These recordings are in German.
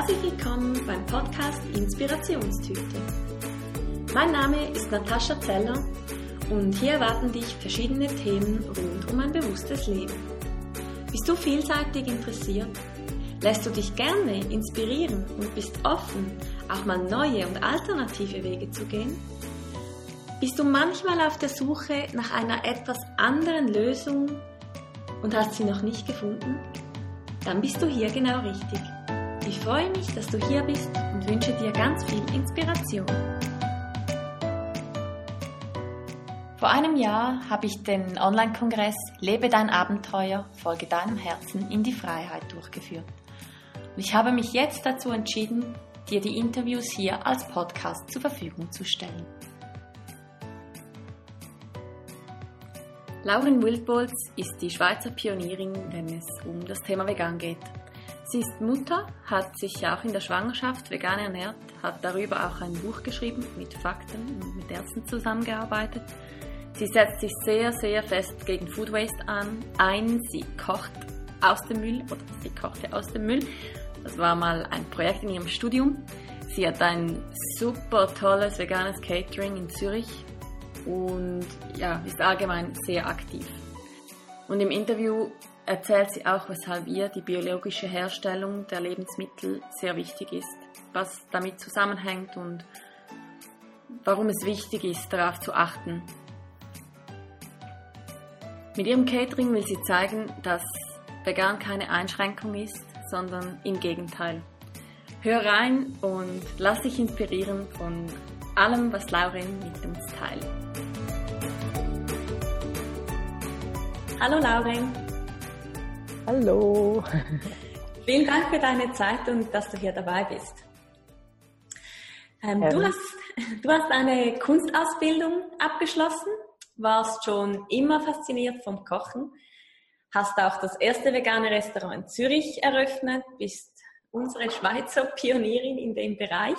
Herzlich willkommen beim Podcast Inspirationstüte. Mein Name ist Natascha Zeller und hier erwarten dich verschiedene Themen rund um ein bewusstes Leben. Bist du vielseitig interessiert? Lässt du dich gerne inspirieren und bist offen, auch mal neue und alternative Wege zu gehen? Bist du manchmal auf der Suche nach einer etwas anderen Lösung und hast sie noch nicht gefunden? Dann bist du hier genau richtig. Ich freue mich, dass du hier bist und wünsche dir ganz viel Inspiration. Vor einem Jahr habe ich den Online-Kongress Lebe dein Abenteuer, folge deinem Herzen in die Freiheit durchgeführt. Und ich habe mich jetzt dazu entschieden, dir die Interviews hier als Podcast zur Verfügung zu stellen. Lauren Wildbolz ist die Schweizer Pionierin, wenn es um das Thema Vegan geht. Sie ist Mutter, hat sich auch in der Schwangerschaft vegan ernährt, hat darüber auch ein Buch geschrieben, mit Fakten und mit Ärzten zusammengearbeitet. Sie setzt sich sehr, sehr fest gegen Food Waste an, ein. Sie kocht aus dem Müll oder sie kochte aus dem Müll das war mal ein Projekt in ihrem Studium. Sie hat ein super tolles veganes Catering in Zürich und ja, ist allgemein sehr aktiv. Und im Interview erzählt sie auch, weshalb ihr die biologische Herstellung der Lebensmittel sehr wichtig ist, was damit zusammenhängt und warum es wichtig ist, darauf zu achten. Mit ihrem Catering will sie zeigen, dass vegan keine Einschränkung ist, sondern im Gegenteil. Hör rein und lass dich inspirieren von allem, was Lauren mit uns teilt. Hallo Lauren. Hallo. Vielen Dank für deine Zeit und dass du hier dabei bist. Ähm, du, hast, du hast eine Kunstausbildung abgeschlossen, warst schon immer fasziniert vom Kochen hast auch das erste vegane Restaurant in Zürich eröffnet, bist unsere Schweizer Pionierin in dem Bereich.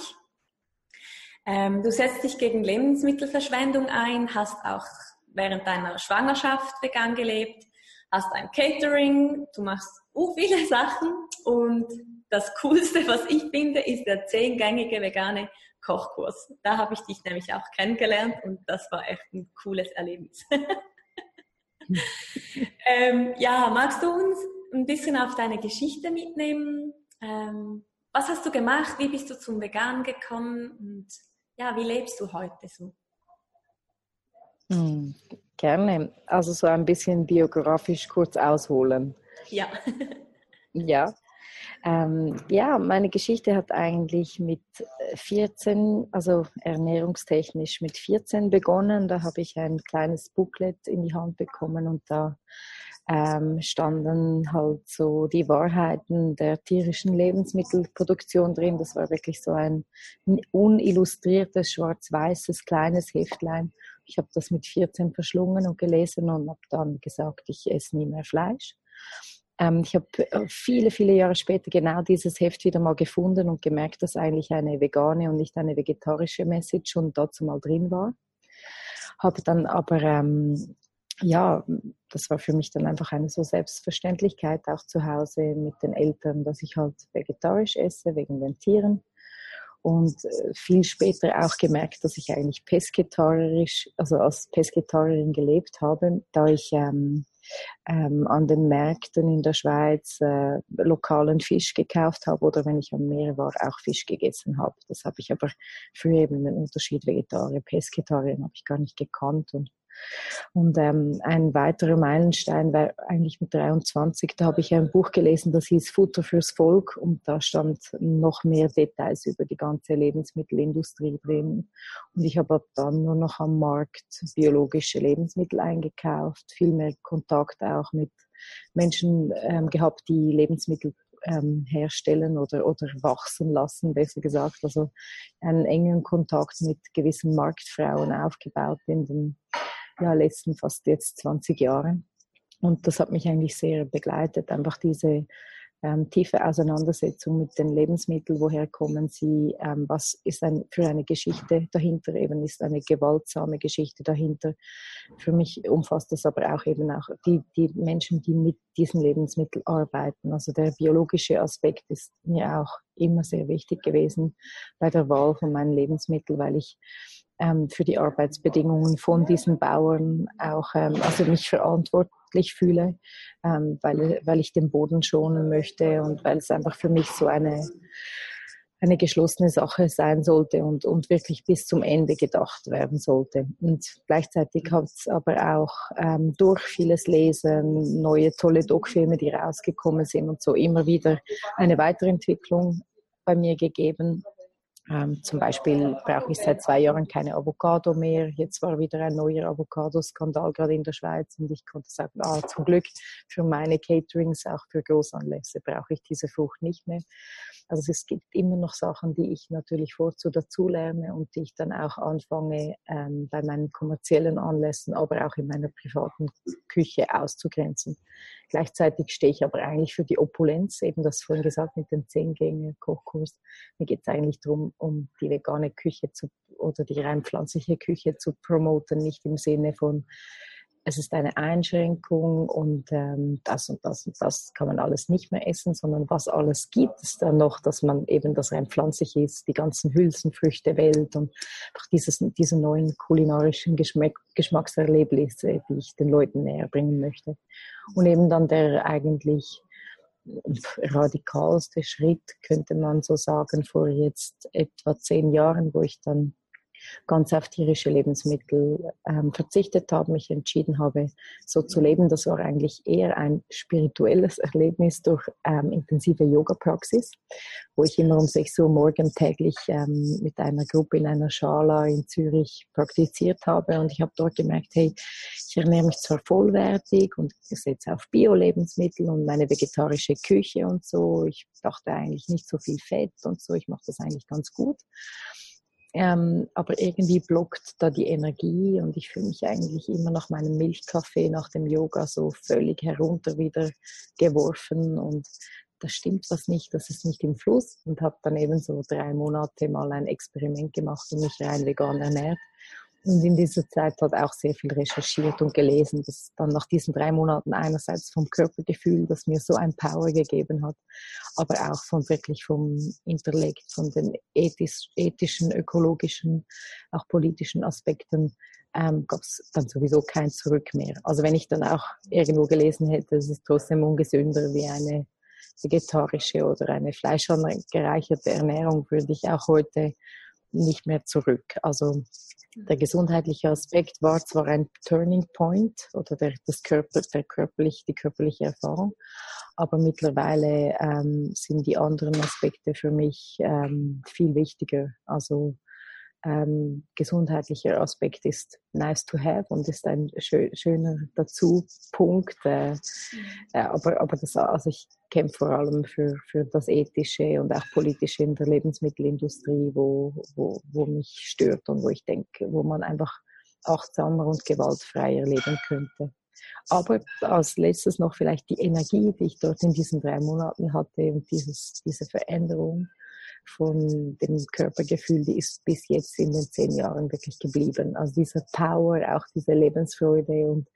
Ähm, du setzt dich gegen Lebensmittelverschwendung ein, hast auch während deiner Schwangerschaft vegan gelebt, hast ein Catering, du machst uh, viele Sachen und das Coolste, was ich finde, ist der zehngängige vegane Kochkurs. Da habe ich dich nämlich auch kennengelernt und das war echt ein cooles Erlebnis. ähm, ja, magst du uns ein bisschen auf deine Geschichte mitnehmen? Ähm, was hast du gemacht? Wie bist du zum Vegan gekommen? Und ja, wie lebst du heute so? Gerne. Also so ein bisschen biografisch kurz ausholen. Ja. ja. Ähm, ja, meine Geschichte hat eigentlich mit 14, also ernährungstechnisch mit 14 begonnen. Da habe ich ein kleines Booklet in die Hand bekommen und da ähm, standen halt so die Wahrheiten der tierischen Lebensmittelproduktion drin. Das war wirklich so ein unillustriertes, schwarz-weißes, kleines Heftlein. Ich habe das mit 14 verschlungen und gelesen und habe dann gesagt, ich esse nie mehr Fleisch. Ähm, ich habe äh, viele, viele Jahre später genau dieses Heft wieder mal gefunden und gemerkt, dass eigentlich eine vegane und nicht eine vegetarische Message schon dazu mal drin war. Habe dann aber, ähm, ja, das war für mich dann einfach eine so Selbstverständlichkeit auch zu Hause mit den Eltern, dass ich halt vegetarisch esse wegen den Tieren und äh, viel später auch gemerkt, dass ich eigentlich pesketarisch, also als Pesketarierin gelebt habe, da ich ähm, ähm, an den Märkten in der Schweiz äh, lokalen Fisch gekauft habe oder wenn ich am Meer war, auch Fisch gegessen habe. Das habe ich aber früher eben den Unterschied Vegetarier, Pesketarier habe ich gar nicht gekannt und und ähm, ein weiterer Meilenstein war eigentlich mit 23, da habe ich ein Buch gelesen, das hieß Futter fürs Volk und da stand noch mehr Details über die ganze Lebensmittelindustrie drin. Und ich habe dann nur noch am Markt biologische Lebensmittel eingekauft, viel mehr Kontakt auch mit Menschen ähm, gehabt, die Lebensmittel ähm, herstellen oder, oder wachsen lassen, besser gesagt. Also einen engen Kontakt mit gewissen Marktfrauen aufgebaut in den ja, letzten fast jetzt 20 Jahren. Und das hat mich eigentlich sehr begleitet, einfach diese ähm, tiefe Auseinandersetzung mit den Lebensmitteln, woher kommen sie, ähm, was ist ein, für eine Geschichte dahinter, eben ist eine gewaltsame Geschichte dahinter. Für mich umfasst das aber auch eben auch die, die Menschen, die mit diesen Lebensmitteln arbeiten. Also der biologische Aspekt ist mir auch immer sehr wichtig gewesen bei der Wahl von meinen Lebensmitteln, weil ich ähm, für die Arbeitsbedingungen von diesen Bauern auch, ähm, also mich verantwortlich fühle, ähm, weil, weil ich den Boden schonen möchte und weil es einfach für mich so eine, eine geschlossene Sache sein sollte und, und wirklich bis zum Ende gedacht werden sollte. Und gleichzeitig hat es aber auch ähm, durch vieles Lesen, neue tolle Doc-Filme, die rausgekommen sind und so immer wieder eine Weiterentwicklung bei mir gegeben ähm, zum Beispiel brauche ich seit zwei Jahren keine Avocado mehr. Jetzt war wieder ein neuer Avocado-Skandal gerade in der Schweiz und ich konnte sagen, ah, zum Glück für meine Caterings, auch für Großanlässe brauche ich diese Frucht nicht mehr. Also es gibt immer noch Sachen, die ich natürlich vorzu dazu lerne und die ich dann auch anfange ähm, bei meinen kommerziellen Anlässen, aber auch in meiner privaten Küche auszugrenzen. Gleichzeitig stehe ich aber eigentlich für die Opulenz, eben das vorhin gesagt mit dem Zehn-Gänge-Kochkurs. Mir geht es eigentlich darum, um die vegane Küche zu oder die rein pflanzliche Küche zu promoten, nicht im Sinne von es ist eine Einschränkung und ähm, das und das und das kann man alles nicht mehr essen, sondern was alles gibt es dann noch, dass man eben das rein pflanzlich ist, die ganzen Hülsenfrüchte Welt und auch dieses, diese neuen kulinarischen Geschmack, Geschmackserlebnisse, die ich den Leuten näher bringen möchte. Und eben dann der eigentlich radikalste Schritt, könnte man so sagen, vor jetzt etwa zehn Jahren, wo ich dann ganz auf tierische Lebensmittel ähm, verzichtet habe, mich entschieden habe, so zu leben. Das war eigentlich eher ein spirituelles Erlebnis durch ähm, intensive Yoga-Praxis, wo ich immer um 6 Uhr morgen täglich ähm, mit einer Gruppe in einer Schala in Zürich praktiziert habe. Und ich habe dort gemerkt, hey, ich ernähre mich zwar vollwertig und setze auf Bio-Lebensmittel und meine vegetarische Küche und so. Ich dachte eigentlich nicht so viel Fett und so. Ich mache das eigentlich ganz gut. Ähm, aber irgendwie blockt da die Energie und ich fühle mich eigentlich immer nach meinem Milchkaffee, nach dem Yoga so völlig herunter wieder geworfen und da stimmt was nicht, das ist nicht im Fluss und habe dann eben so drei Monate mal ein Experiment gemacht und mich rein vegan ernährt und in dieser Zeit hat auch sehr viel recherchiert und gelesen, dass dann nach diesen drei Monaten einerseits vom Körpergefühl, das mir so ein Power gegeben hat, aber auch von wirklich vom Intellekt, von den ethisch, ethischen, ökologischen, auch politischen Aspekten, ähm, gab es dann sowieso kein Zurück mehr. Also wenn ich dann auch irgendwo gelesen hätte, es ist trotzdem ungesünder wie eine vegetarische oder eine fleischangereicherte Ernährung, würde ich auch heute nicht mehr zurück. Also der gesundheitliche Aspekt war zwar ein Turning Point oder der, das Körper, der körperlich, die körperliche Erfahrung, aber mittlerweile ähm, sind die anderen Aspekte für mich ähm, viel wichtiger. Also ähm, gesundheitlicher Aspekt ist nice to have und ist ein schö schöner Dazu-Punkt. Äh, äh, aber, aber das, also ich kämpfe vor allem für, für das Ethische und auch Politische in der Lebensmittelindustrie, wo, wo, wo mich stört und wo ich denke, wo man einfach achtsamer und gewaltfreier leben könnte. Aber als letztes noch vielleicht die Energie, die ich dort in diesen drei Monaten hatte und dieses, diese Veränderung von dem Körpergefühl, die ist bis jetzt in den zehn Jahren wirklich geblieben. Also diese Power, auch diese Lebensfreude und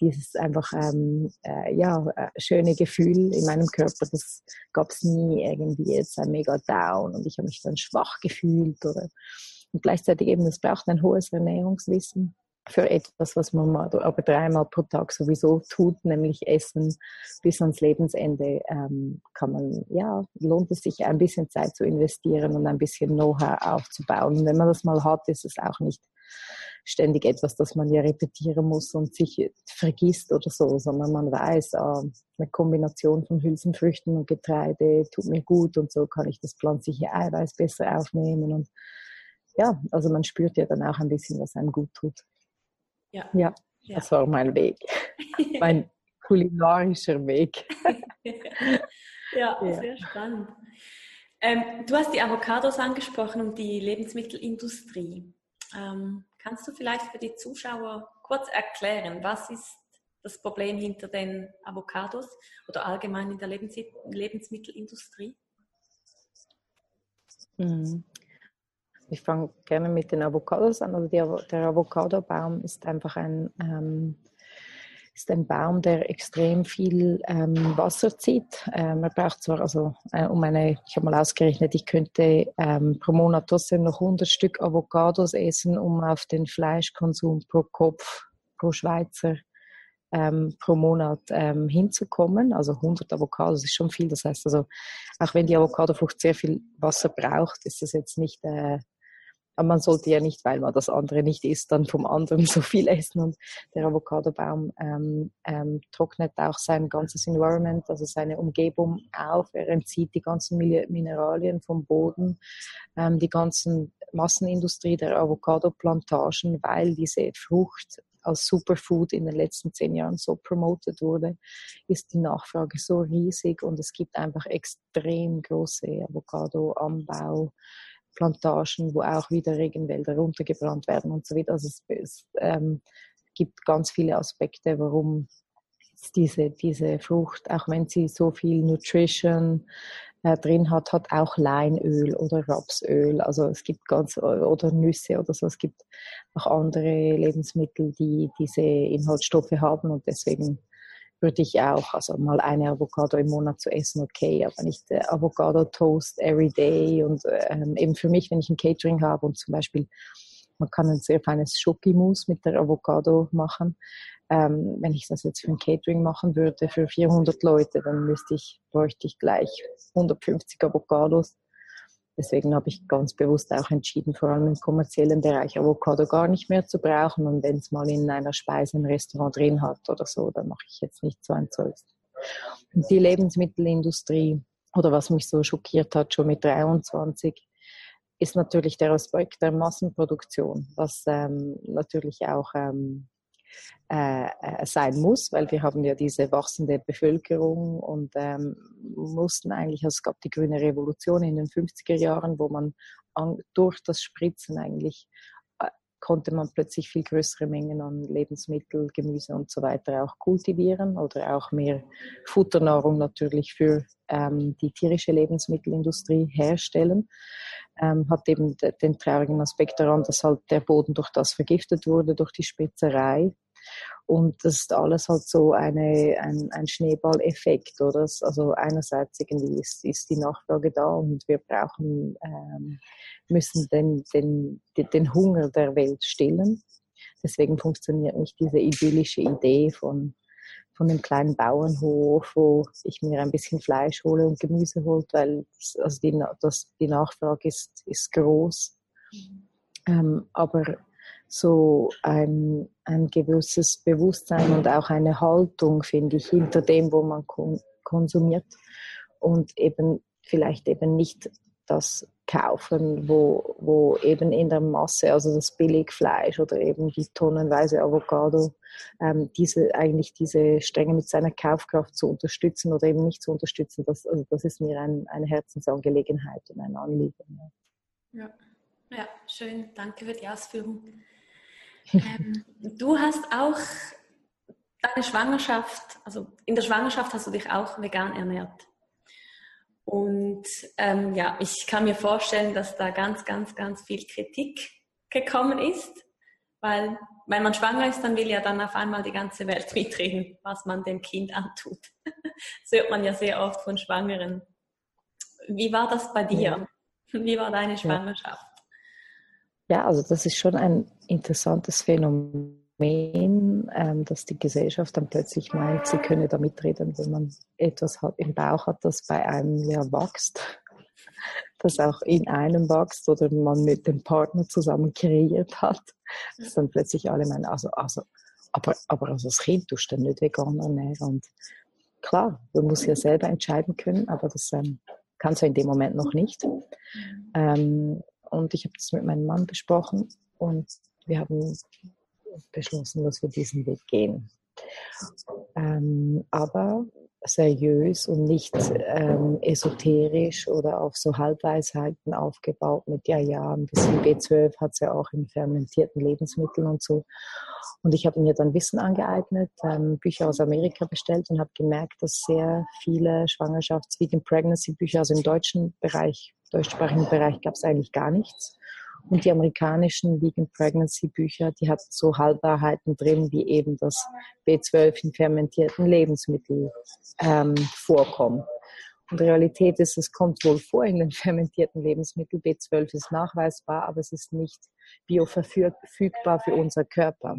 dieses einfach ähm, äh, ja äh, schöne Gefühl in meinem Körper, das gab es nie irgendwie jetzt ein mega Down und ich habe mich dann schwach gefühlt oder und gleichzeitig eben es braucht ein hohes Ernährungswissen für etwas, was man mal, aber dreimal pro Tag sowieso tut, nämlich Essen bis ans Lebensende, ähm, kann man, ja, lohnt es sich ein bisschen Zeit zu investieren und ein bisschen Know-how aufzubauen. Und wenn man das mal hat, ist es auch nicht ständig etwas, das man ja repetieren muss und sich vergisst oder so, sondern man weiß, ah, eine Kombination von Hülsenfrüchten und Getreide tut mir gut und so kann ich das pflanzliche Eiweiß besser aufnehmen und ja, also man spürt ja dann auch ein bisschen, was einem gut tut. Ja. ja, ja. das war mein Weg. mein kulinarischer Weg. ja, ja, sehr spannend. Ähm, du hast die Avocados angesprochen und die Lebensmittelindustrie. Ähm, kannst du vielleicht für die Zuschauer kurz erklären, was ist das Problem hinter den Avocados oder allgemein in der Lebens Lebensmittelindustrie? Mhm. Ich fange gerne mit den Avocados an. Also die, der Avocado-Baum ist einfach ein, ähm, ist ein Baum, der extrem viel ähm, Wasser zieht. Ähm, er braucht zwar, also äh, um eine, ich habe mal ausgerechnet, ich könnte ähm, pro Monat trotzdem noch 100 Stück Avocados essen, um auf den Fleischkonsum pro Kopf, pro Schweizer ähm, pro Monat ähm, hinzukommen. Also 100 Avocados ist schon viel. Das heißt also, auch wenn die Avocadofrucht sehr viel Wasser braucht, ist das jetzt nicht äh, aber man sollte ja nicht, weil man das andere nicht isst, dann vom anderen so viel essen. Und der Avocadobaum ähm, ähm, trocknet auch sein ganzes Environment, also seine Umgebung auf. Er entzieht die ganzen Mineralien vom Boden, ähm, die ganzen Massenindustrie der Avocado-Plantagen, weil diese Frucht als Superfood in den letzten zehn Jahren so promoted wurde, ist die Nachfrage so riesig und es gibt einfach extrem große Avocado-Anbau. Plantagen, wo auch wieder Regenwälder runtergebrannt werden und so weiter. Also es, es ähm, gibt ganz viele Aspekte, warum diese, diese Frucht, auch wenn sie so viel Nutrition äh, drin hat, hat auch Leinöl oder Rapsöl. Also es gibt ganz, oder Nüsse oder so. Es gibt auch andere Lebensmittel, die diese Inhaltsstoffe haben und deswegen würde ich auch, also mal eine Avocado im Monat zu essen, okay, aber nicht äh, Avocado Toast every day und ähm, eben für mich, wenn ich ein Catering habe und zum Beispiel man kann ein sehr feines Schokimus mit der Avocado machen. Ähm, wenn ich das jetzt für ein Catering machen würde für 400 Leute, dann müsste ich, bräuchte ich gleich 150 Avocados Deswegen habe ich ganz bewusst auch entschieden, vor allem im kommerziellen Bereich Avocado gar nicht mehr zu brauchen. Und wenn es mal in einer Speise im Restaurant drin hat oder so, dann mache ich jetzt nicht so ein Zeug. Und die Lebensmittelindustrie, oder was mich so schockiert hat, schon mit 23, ist natürlich der Aspekt der Massenproduktion, was ähm, natürlich auch ähm, äh, äh, sein muss, weil wir haben ja diese wachsende Bevölkerung und ähm, mussten eigentlich, also es gab die grüne Revolution in den 50er Jahren, wo man an, durch das Spritzen eigentlich konnte man plötzlich viel größere Mengen an Lebensmittel, Gemüse und so weiter auch kultivieren oder auch mehr Futternahrung natürlich für ähm, die tierische Lebensmittelindustrie herstellen. Ähm, hat eben den traurigen Aspekt daran, dass halt der Boden durch das vergiftet wurde, durch die Spitzerei. Und das ist alles halt so eine, ein, ein Schneeballeffekt, oder? Also einerseits irgendwie ist, ist die Nachfrage da und wir brauchen, ähm, müssen den, den, den Hunger der Welt stillen. Deswegen funktioniert nicht diese idyllische Idee von, von dem kleinen Bauernhof, wo ich mir ein bisschen Fleisch hole und Gemüse hole, weil also die, das, die Nachfrage ist, ist groß. Mhm. Ähm, aber so ein, ein gewisses Bewusstsein und auch eine Haltung, finde ich, hinter dem, wo man konsumiert und eben vielleicht eben nicht das kaufen, wo, wo eben in der Masse, also das Billigfleisch oder eben die tonnenweise Avocado, ähm, diese, eigentlich diese Strenge mit seiner Kaufkraft zu unterstützen oder eben nicht zu unterstützen, das, also das ist mir ein, eine Herzensangelegenheit und ein Anliegen. Ja. ja, schön. Danke für die Ausführung. Ähm, du hast auch deine Schwangerschaft, also in der Schwangerschaft hast du dich auch vegan ernährt. Und ähm, ja, ich kann mir vorstellen, dass da ganz, ganz, ganz viel Kritik gekommen ist, weil wenn man schwanger ist, dann will ja dann auf einmal die ganze Welt mitreden, was man dem Kind antut. das hört man ja sehr oft von Schwangeren. Wie war das bei dir? Wie war deine Schwangerschaft? Ja, also das ist schon ein interessantes Phänomen, ähm, dass die Gesellschaft dann plötzlich meint, sie könne da mitreden, wenn man etwas hat, im Bauch hat, das bei einem ja wächst, das auch in einem wächst oder man mit dem Partner zusammen kreiert hat, dass dann plötzlich alle meinen, also, also, aber, aber also das Kind tust du nicht vegan ernähren. Und klar, man muss ja selber entscheiden können, aber das ähm, kannst du in dem Moment noch nicht. Ähm, und ich habe das mit meinem Mann besprochen und wir haben beschlossen, dass wir diesen Weg gehen. Ähm, aber seriös und nicht ähm, esoterisch oder auf so Halbweisheiten aufgebaut mit, ja, ja, ein bisschen B12 hat es ja auch in fermentierten Lebensmitteln und so. Und ich habe mir dann Wissen angeeignet, ähm, Bücher aus Amerika bestellt und habe gemerkt, dass sehr viele Schwangerschafts-, Vegan Pregnancy Bücher, also im deutschen Bereich, deutschsprachigen Bereich gab es eigentlich gar nichts. Und die amerikanischen Vegan Pregnancy Bücher, die hatten so Halbwahrheiten drin, wie eben das B12 in fermentierten Lebensmitteln ähm, vorkommt. Und Realität ist, es kommt wohl vor in den fermentierten Lebensmitteln. B12 ist nachweisbar, aber es ist nicht bioverfügbar für unser Körper.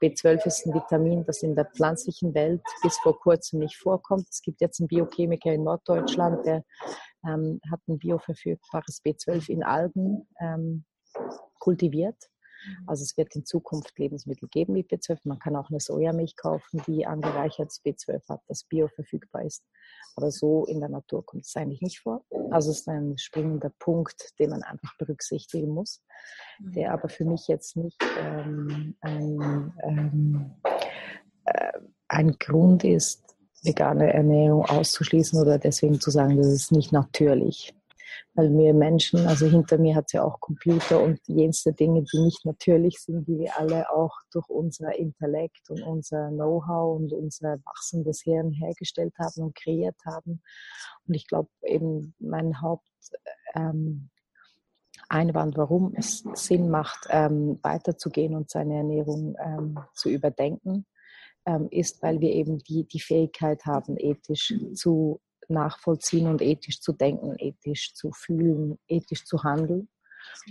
B12 ist ein Vitamin, das in der pflanzlichen Welt bis vor kurzem nicht vorkommt. Es gibt jetzt einen Biochemiker in Norddeutschland, der ähm, hat ein bioverfügbares B12 in Algen ähm, kultiviert. Also es wird in Zukunft Lebensmittel geben mit B12. Man kann auch eine Sojamilch kaufen, die angereichertes B12 hat, das bioverfügbar ist. Aber so in der Natur kommt es eigentlich nicht vor. Also es ist ein springender Punkt, den man einfach berücksichtigen muss, der aber für mich jetzt nicht ähm, ein, ähm, äh, ein Grund ist, vegane Ernährung auszuschließen oder deswegen zu sagen, das ist nicht natürlich. Weil wir Menschen, also hinter mir hat es ja auch Computer und jenste Dinge, die nicht natürlich sind, die wir alle auch durch unser Intellekt und unser Know-how und unser wachsendes Hirn hergestellt haben und kreiert haben. Und ich glaube eben mein Haupt ähm, Einwand, warum es Sinn macht, ähm, weiterzugehen und seine Ernährung ähm, zu überdenken, ähm, ist, weil wir eben die, die Fähigkeit haben, ethisch zu nachvollziehen und ethisch zu denken, ethisch zu fühlen, ethisch zu handeln.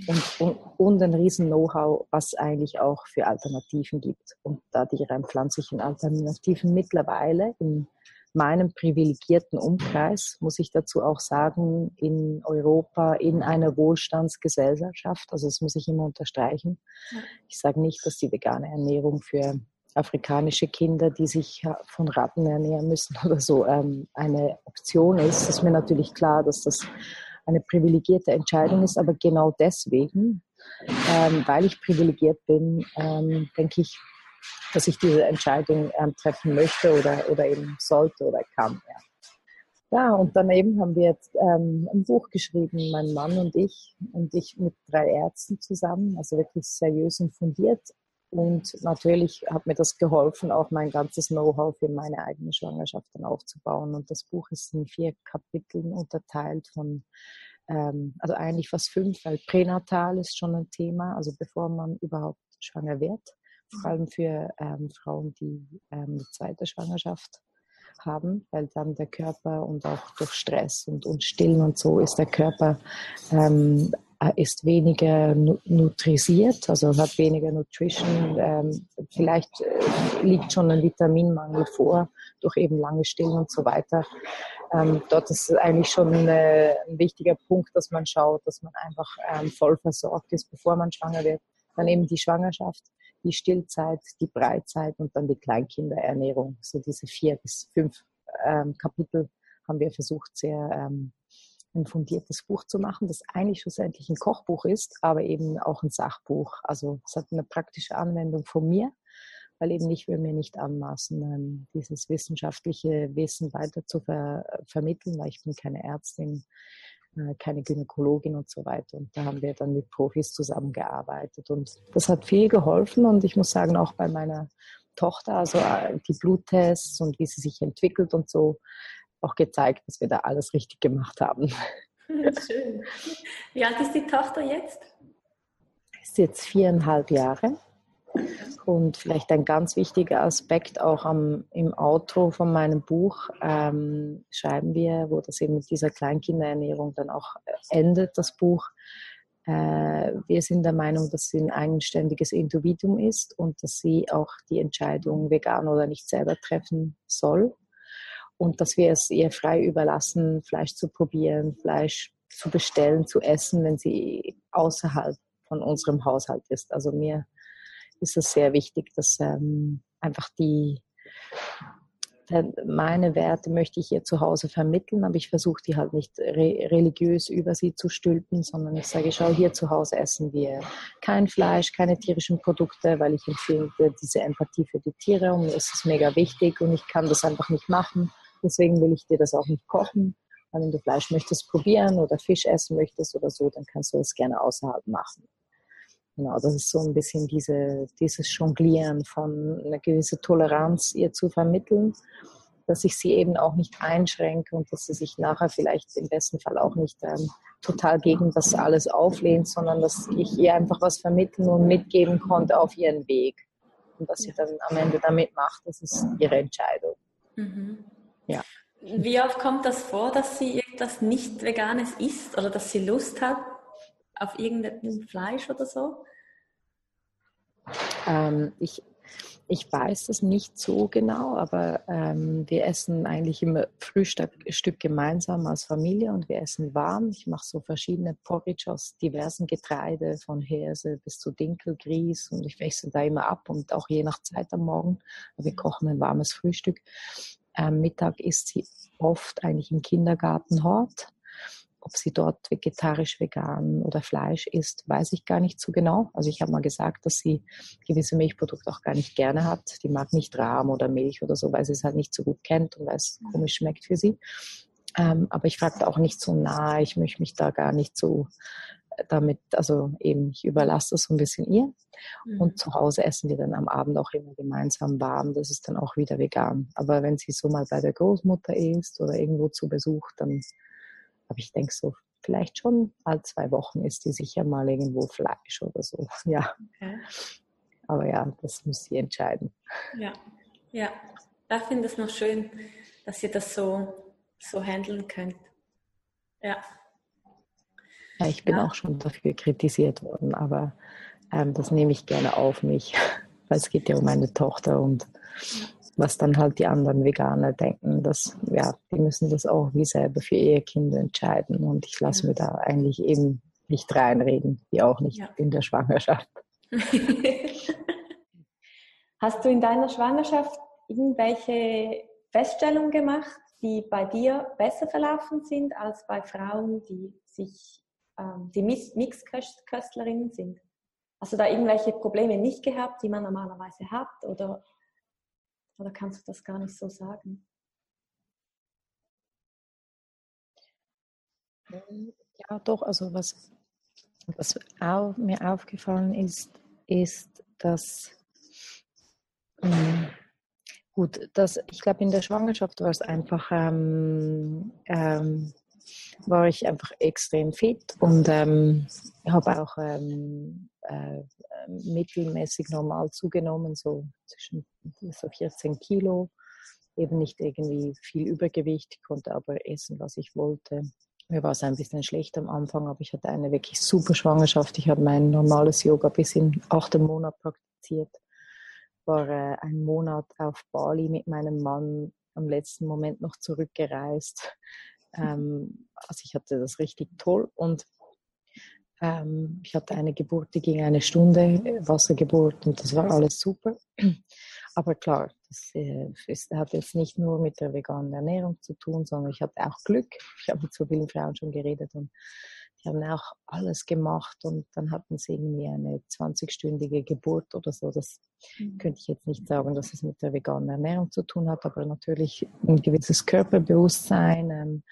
Und, und, und ein riesen Know-how, was eigentlich auch für Alternativen gibt. Und da die rein pflanzlichen Alternativen mittlerweile in meinem privilegierten Umkreis, muss ich dazu auch sagen, in Europa, in einer Wohlstandsgesellschaft, also das muss ich immer unterstreichen. Ich sage nicht, dass die vegane Ernährung für afrikanische Kinder, die sich von Ratten ernähren müssen oder so, ähm, eine Option ist, ist mir natürlich klar, dass das eine privilegierte Entscheidung ist, aber genau deswegen, ähm, weil ich privilegiert bin, ähm, denke ich, dass ich diese Entscheidung ähm, treffen möchte oder, oder eben sollte oder kann. Ja. Ja, und daneben haben wir jetzt ähm, ein Buch geschrieben, mein Mann und ich, und ich mit drei Ärzten zusammen, also wirklich seriös und fundiert. Und natürlich hat mir das geholfen, auch mein ganzes Know-how für meine eigene Schwangerschaft dann aufzubauen. Und das Buch ist in vier Kapiteln unterteilt von, ähm, also eigentlich fast fünf, weil pränatal ist schon ein Thema, also bevor man überhaupt schwanger wird. Vor allem für ähm, Frauen, die ähm, eine zweite Schwangerschaft haben, weil dann der Körper und auch durch Stress und, und Stillen und so ist der Körper ähm, ist weniger nutrisiert, also hat weniger Nutrition. Ähm, vielleicht äh, liegt schon ein Vitaminmangel vor durch eben lange Stillen und so weiter. Ähm, dort ist eigentlich schon äh, ein wichtiger Punkt, dass man schaut, dass man einfach ähm, voll versorgt ist, bevor man schwanger wird. Dann eben die Schwangerschaft, die Stillzeit, die Breitzeit und dann die Kleinkinderernährung. So diese vier bis fünf Kapitel haben wir versucht, sehr ein fundiertes Buch zu machen, das eigentlich schlussendlich ein Kochbuch ist, aber eben auch ein Sachbuch. Also es hat eine praktische Anwendung von mir, weil eben ich will mir nicht anmaßen, ähm, dieses wissenschaftliche Wissen weiter zu ver vermitteln, weil ich bin keine Ärztin, äh, keine Gynäkologin und so weiter. Und da haben wir dann mit Profis zusammengearbeitet. Und das hat viel geholfen. Und ich muss sagen, auch bei meiner Tochter, also äh, die Bluttests und wie sie sich entwickelt und so, auch gezeigt, dass wir da alles richtig gemacht haben. Schön. Wie alt ist die Tochter jetzt? Ist jetzt viereinhalb Jahre. Und vielleicht ein ganz wichtiger Aspekt auch am, im Outro von meinem Buch ähm, schreiben wir, wo das eben mit dieser Kleinkinderernährung dann auch endet, das Buch. Äh, wir sind der Meinung, dass sie ein eigenständiges Individuum ist und dass sie auch die Entscheidung, vegan oder nicht selber treffen soll und dass wir es ihr frei überlassen, Fleisch zu probieren, Fleisch zu bestellen, zu essen, wenn sie außerhalb von unserem Haushalt ist. Also mir ist es sehr wichtig, dass ähm, einfach die meine Werte möchte ich ihr zu Hause vermitteln, aber ich versuche die halt nicht re religiös über sie zu stülpen, sondern ich sage, schau, hier zu Hause essen wir kein Fleisch, keine tierischen Produkte, weil ich empfehle diese Empathie für die Tiere und mir ist es mega wichtig und ich kann das einfach nicht machen Deswegen will ich dir das auch nicht kochen. Wenn du Fleisch möchtest probieren oder Fisch essen möchtest oder so, dann kannst du das gerne außerhalb machen. Genau, das ist so ein bisschen diese, dieses Jonglieren von einer gewissen Toleranz ihr zu vermitteln, dass ich sie eben auch nicht einschränke und dass sie sich nachher vielleicht im besten Fall auch nicht ähm, total gegen das alles auflehnt, sondern dass ich ihr einfach was vermitteln und mitgeben konnte auf ihren Weg. Und was sie dann am Ende damit macht, das ist ihre Entscheidung. Mhm. Ja. Wie oft kommt das vor, dass sie irgendwas nicht Veganes isst oder dass sie Lust hat auf irgendein Fleisch oder so? Ähm, ich, ich weiß es nicht so genau, aber ähm, wir essen eigentlich immer Frühstück Stück gemeinsam als Familie und wir essen warm. Ich mache so verschiedene Porridge aus diversen Getreide, von Häse bis zu Dinkelgrieß und ich wechsle da immer ab und auch je nach Zeit am Morgen. Wir kochen ein warmes Frühstück. Ähm, Mittag isst sie oft eigentlich im Kindergartenhort ob sie dort vegetarisch, vegan oder Fleisch isst, weiß ich gar nicht so genau. Also ich habe mal gesagt, dass sie gewisse Milchprodukte auch gar nicht gerne hat. Die mag nicht Rahm oder Milch oder so, weil sie es halt nicht so gut kennt und weil es mhm. komisch schmeckt für sie. Ähm, aber ich frage auch nicht so nah, ich möchte mich da gar nicht so damit, also eben, ich überlasse das so ein bisschen ihr. Mhm. Und zu Hause essen wir dann am Abend auch immer gemeinsam warm. Das ist dann auch wieder vegan. Aber wenn sie so mal bei der Großmutter ist oder irgendwo zu Besuch, dann aber ich denke so, vielleicht schon alle zwei Wochen ist die sicher mal irgendwo Fleisch oder so. Ja. Okay. Aber ja, das muss sie entscheiden. Ja, ja. Ich finde es noch schön, dass ihr das so, so handeln könnt. Ja. Ja, ich bin ja. auch schon dafür kritisiert worden, aber ähm, das nehme ich gerne auf mich, weil es geht ja um meine Tochter und was dann halt die anderen Veganer denken, dass ja, die müssen das auch wie selber für ihre Kinder entscheiden und ich lasse ja. mir da eigentlich eben nicht reinreden, wie auch nicht ja. in der Schwangerschaft. Hast du in deiner Schwangerschaft irgendwelche Feststellungen gemacht, die bei dir besser verlaufen sind als bei Frauen, die sich ähm, die Mixköstlerinnen sind? Hast du da irgendwelche Probleme nicht gehabt, die man normalerweise hat? Oder oder kannst du das gar nicht so sagen? Ja, doch, also was, was auch mir aufgefallen ist, ist, dass ähm, gut, dass ich glaube, in der Schwangerschaft war es einfach, ähm, ähm, war ich einfach extrem fit und ähm, habe auch ähm, äh, mittelmäßig normal zugenommen, so zwischen so 14 Kilo. Eben nicht irgendwie viel Übergewicht, ich konnte aber essen, was ich wollte. Mir war es ein bisschen schlecht am Anfang, aber ich hatte eine wirklich super Schwangerschaft. Ich habe mein normales Yoga bis in achten Monat praktiziert. War äh, ein Monat auf Bali mit meinem Mann am letzten Moment noch zurückgereist. Ähm, also ich hatte das richtig toll und ähm, ich hatte eine Geburt, die ging eine Stunde, Wassergeburt und das war alles super. Aber klar, das äh, ist, hat jetzt nicht nur mit der veganen Ernährung zu tun, sondern ich hatte auch Glück. Ich habe mit so vielen Frauen schon geredet und haben auch alles gemacht und dann hatten sie irgendwie eine 20-stündige Geburt oder so. Das mhm. könnte ich jetzt nicht sagen, dass es mit der veganen Ernährung zu tun hat, aber natürlich ein gewisses Körperbewusstsein, ähm,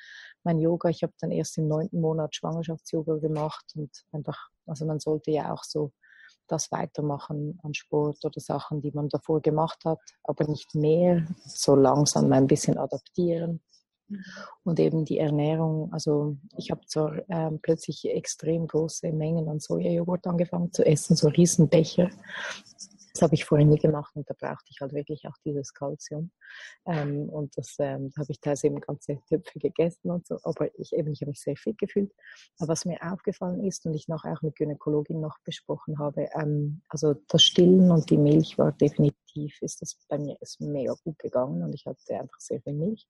mein Yoga, ich habe dann erst im neunten Monat Schwangerschafts-Yoga gemacht und einfach, also man sollte ja auch so das weitermachen an Sport oder Sachen, die man davor gemacht hat, aber nicht mehr, so langsam ein bisschen adaptieren. Mhm. Und eben die Ernährung, also ich habe zwar ähm, plötzlich extrem große Mengen an Sojajoghurt angefangen zu essen, so Riesenbecher. Das habe ich vorher nie gemacht und da brauchte ich halt wirklich auch dieses Kalzium. Ähm, und das ähm, habe ich teilweise eben ganze Töpfe gegessen und so. Aber ich ich habe mich sehr fit gefühlt. Aber was mir aufgefallen ist und ich noch auch mit Gynäkologin noch besprochen habe, ähm, also das Stillen und die Milch war definitiv, ist das bei mir ist mega gut gegangen und ich hatte einfach sehr viel Milch.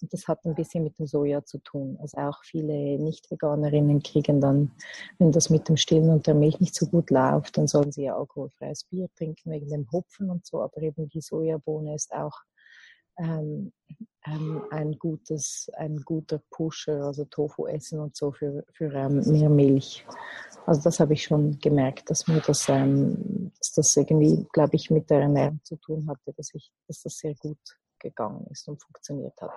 Und das hat ein bisschen mit dem Soja zu tun. Also auch viele Nicht-Veganerinnen kriegen dann, wenn das mit dem Stillen und der Milch nicht so gut läuft, dann sollen sie ja alkoholfreies Bier trinken wegen dem Hopfen und so. Aber eben die Sojabohne ist auch ähm, ähm, ein gutes, ein guter Pusher, also Tofu essen und so für, für ähm, mehr Milch. Also das habe ich schon gemerkt, dass mir das, ähm, dass das irgendwie, glaube ich, mit der Ernährung zu tun hatte, dass ich, dass das sehr gut gegangen ist und funktioniert hat.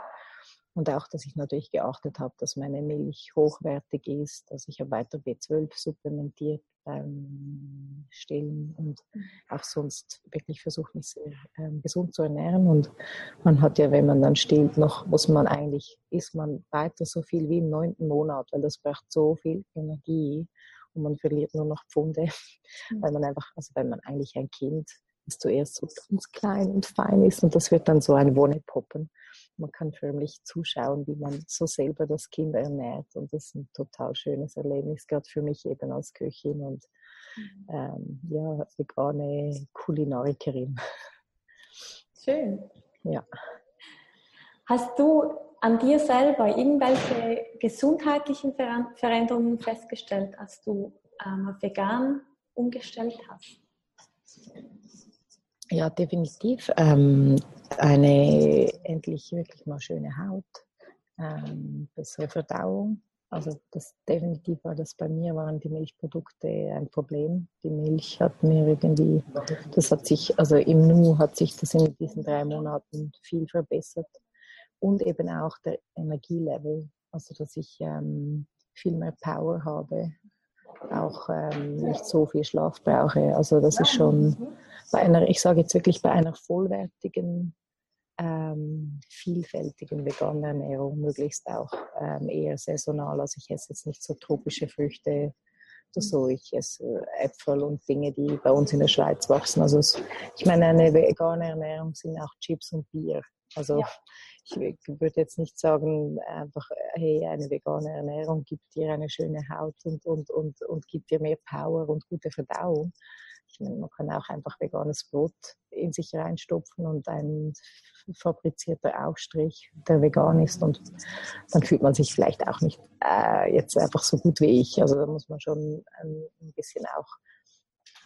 Und auch, dass ich natürlich geachtet habe, dass meine Milch hochwertig ist, dass ich habe weiter B12 supplementiert beim Stillen und mhm. auch sonst wirklich versucht, mich sehr ähm, gesund zu ernähren. Und man hat ja, wenn man dann stillt, noch muss man eigentlich, isst man weiter so viel wie im neunten Monat, weil das braucht so viel Energie und man verliert nur noch Pfunde, mhm. weil man einfach, also wenn man eigentlich ein Kind das zuerst so ganz klein und fein ist und das wird dann so ein Wonnepoppen. Man kann förmlich zuschauen, wie man so selber das Kind ernährt und das ist ein total schönes Erlebnis, gerade für mich eben als Köchin und mhm. ähm, ja, vegane Kulinarikerin. Schön. Ja. Hast du an dir selber irgendwelche gesundheitlichen Veränderungen festgestellt, als du ähm, vegan umgestellt hast? Ja, definitiv. Ähm, eine endlich wirklich mal schöne Haut, ähm, bessere Verdauung. Also das definitiv war das bei mir, waren die Milchprodukte ein Problem. Die Milch hat mir irgendwie, das hat sich, also im Nu hat sich das in diesen drei Monaten viel verbessert. Und eben auch der Energielevel, also dass ich ähm, viel mehr Power habe, auch ähm, nicht so viel Schlaf brauche. Also das ist schon bei einer, ich sage jetzt wirklich bei einer vollwertigen, ähm, vielfältigen veganen Ernährung, möglichst auch ähm, eher saisonal. Also ich esse jetzt nicht so tropische Früchte oder so. Ich esse Äpfel und Dinge, die bei uns in der Schweiz wachsen. Also ich meine, eine vegane Ernährung sind auch Chips und Bier. Also ja. Ich würde jetzt nicht sagen, einfach, hey, eine vegane Ernährung gibt dir eine schöne Haut und, und, und, und gibt dir mehr Power und gute Verdauung. Ich meine, man kann auch einfach veganes Brot in sich reinstopfen und ein fabrizierter Aufstrich, der vegan ist. Und dann fühlt man sich vielleicht auch nicht äh, jetzt einfach so gut wie ich. Also da muss man schon ein, ein bisschen auch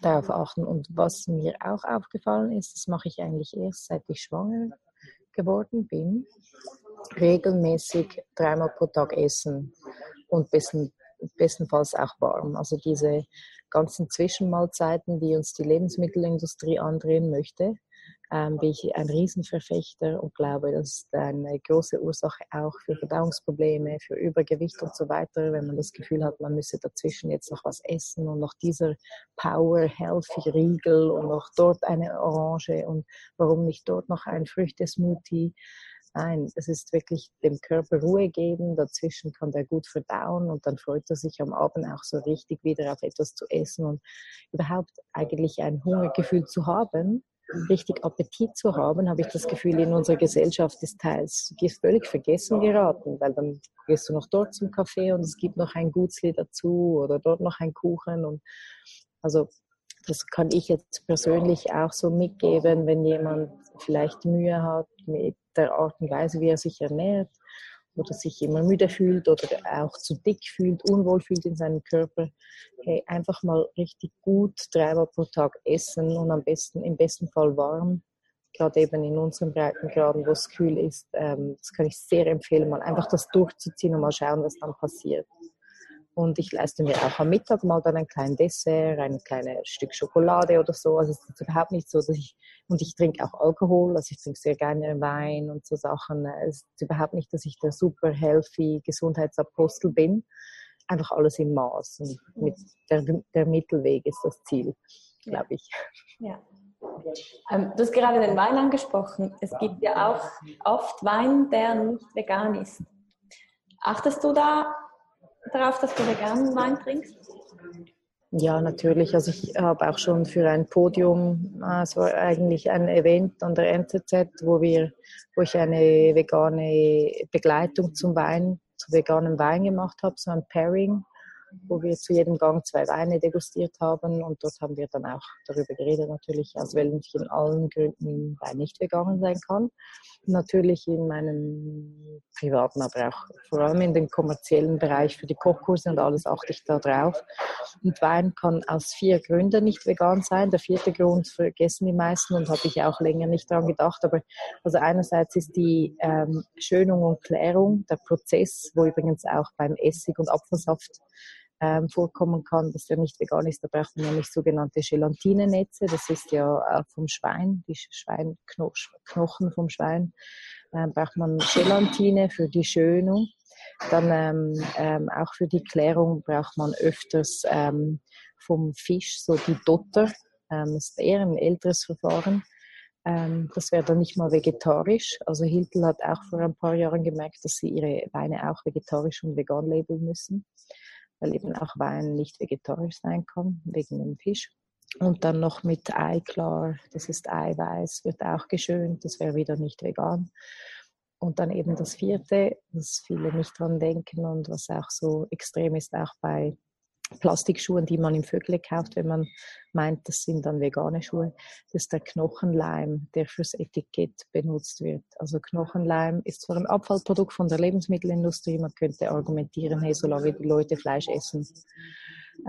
darauf achten. Und was mir auch aufgefallen ist, das mache ich eigentlich erst seit ich schwanger geworden bin, regelmäßig dreimal pro Tag essen und besten, bestenfalls auch warm. Also diese ganzen Zwischenmahlzeiten, die uns die Lebensmittelindustrie andrehen möchte, ähm, bin ich ein Riesenverfechter und glaube, das ist eine große Ursache auch für Verdauungsprobleme, für Übergewicht und so weiter, wenn man das Gefühl hat, man müsse dazwischen jetzt noch was essen und noch dieser Power Healthy Riegel und noch dort eine Orange und warum nicht dort noch ein Früchtesmoothie. Nein, es ist wirklich dem Körper Ruhe geben. Dazwischen kann der gut verdauen und dann freut er sich am Abend auch so richtig wieder auf etwas zu essen und überhaupt eigentlich ein Hungergefühl zu haben, richtig Appetit zu haben, habe ich das Gefühl, in unserer Gesellschaft ist teils ist völlig vergessen geraten, weil dann gehst du noch dort zum Kaffee und es gibt noch ein Gutsli dazu oder dort noch ein Kuchen und also das kann ich jetzt persönlich auch so mitgeben, wenn jemand vielleicht Mühe hat mit der Art und Weise, wie er sich ernährt oder sich immer müde fühlt oder auch zu dick fühlt, unwohl fühlt in seinem Körper, hey, einfach mal richtig gut dreimal pro Tag essen und am besten, im besten Fall warm. Gerade eben in unseren Breitengraden, wo es kühl ist, ähm, das kann ich sehr empfehlen, mal einfach das durchzuziehen und mal schauen, was dann passiert. Und ich leiste mir auch am Mittag mal dann ein kleines Dessert, ein kleines Stück Schokolade oder so. Also es ist überhaupt nicht so, dass ich, und ich trinke auch Alkohol, also ich trinke sehr gerne Wein und so Sachen. Es ist überhaupt nicht, dass ich der super healthy Gesundheitsapostel bin. Einfach alles im Maß. Und mit der, der Mittelweg ist das Ziel, glaube ich. Ja. Ähm, du hast gerade den Wein angesprochen. Es gibt ja auch oft Wein, der nicht vegan ist. Achtest du da darauf, dass du veganen Wein trinkst? Ja, natürlich. Also ich habe auch schon für ein Podium, äh, es war eigentlich ein Event an der NZZ, wo wir, wo ich eine vegane Begleitung zum Wein, zu veganem Wein gemacht habe, so ein Pairing wo wir zu jedem Gang zwei Weine degustiert haben und dort haben wir dann auch darüber geredet, natürlich aus welchen allen Gründen Wein nicht vegan sein kann. Natürlich in meinem privaten, aber auch vor allem in den kommerziellen Bereich für die Kochkurse und alles achte ich da drauf. Und Wein kann aus vier Gründen nicht vegan sein. Der vierte Grund vergessen die meisten und habe ich auch länger nicht daran gedacht. Aber also einerseits ist die ähm, Schönung und Klärung, der Prozess, wo übrigens auch beim Essig und Apfelsaft ähm, vorkommen kann, dass der nicht vegan ist. Da braucht man nämlich sogenannte Gelatinenetze. Das ist ja äh, vom Schwein, die Schweinknochen vom Schwein. Äh, braucht man Gelatine für die Schönung. Dann ähm, ähm, auch für die Klärung braucht man öfters ähm, vom Fisch so die Dotter. Ähm, das ist eher ein älteres Verfahren. Ähm, das wäre dann nicht mal vegetarisch. Also Hiltel hat auch vor ein paar Jahren gemerkt, dass sie ihre Weine auch vegetarisch und vegan labeln müssen, weil eben auch Wein nicht vegetarisch sein kann, wegen dem Fisch. Und dann noch mit Eiklar, das ist Eiweiß, wird auch geschönt, das wäre wieder nicht vegan. Und dann eben das vierte, was viele nicht dran denken und was auch so extrem ist, auch bei Plastikschuhen, die man im Vögel kauft, wenn man meint, das sind dann vegane Schuhe. Das ist der Knochenleim, der fürs Etikett benutzt wird. Also Knochenleim ist zwar ein Abfallprodukt von der Lebensmittelindustrie, man könnte argumentieren, hey, solange die Leute Fleisch essen,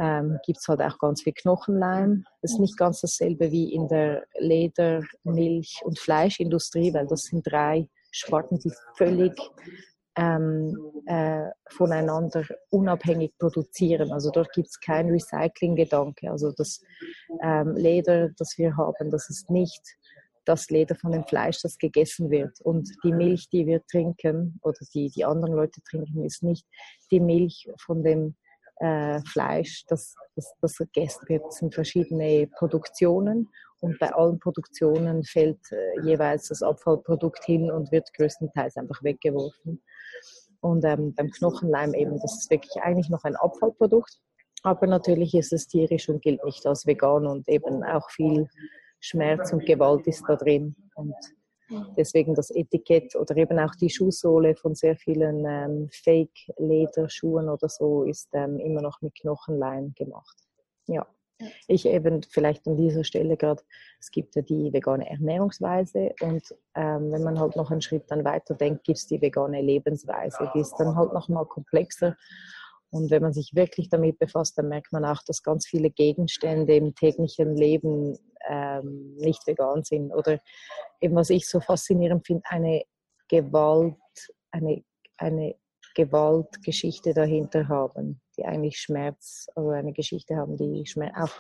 ähm, gibt es halt auch ganz viel Knochenleim. Das ist nicht ganz dasselbe wie in der Leder-, Milch- und Fleischindustrie, weil das sind drei Sparten, die völlig ähm, äh, voneinander unabhängig produzieren. Also dort gibt es keinen Recycling-Gedanke. Also das ähm, Leder, das wir haben, das ist nicht das Leder von dem Fleisch, das gegessen wird. Und die Milch, die wir trinken oder die die anderen Leute trinken, ist nicht die Milch von dem äh, Fleisch, das, das, das gegessen wird. Es sind verschiedene Produktionen und bei allen Produktionen fällt äh, jeweils das Abfallprodukt hin und wird größtenteils einfach weggeworfen. Und ähm, beim Knochenleim eben, das ist wirklich eigentlich noch ein Abfallprodukt. Aber natürlich ist es tierisch und gilt nicht als vegan und eben auch viel Schmerz und Gewalt ist da drin. Und deswegen das Etikett oder eben auch die Schuhsohle von sehr vielen ähm, Fake-Lederschuhen oder so ist ähm, immer noch mit Knochenleim gemacht. Ja. Ich eben vielleicht an dieser Stelle gerade, es gibt ja die vegane Ernährungsweise und ähm, wenn man halt noch einen Schritt dann weiter denkt, gibt es die vegane Lebensweise, die ist dann halt noch mal komplexer. Und wenn man sich wirklich damit befasst, dann merkt man auch, dass ganz viele Gegenstände im täglichen Leben ähm, nicht vegan sind oder eben was ich so faszinierend finde, eine Gewalt, eine, eine Gewaltgeschichte dahinter haben, die eigentlich Schmerz oder eine Geschichte haben, die Schmerz, auch,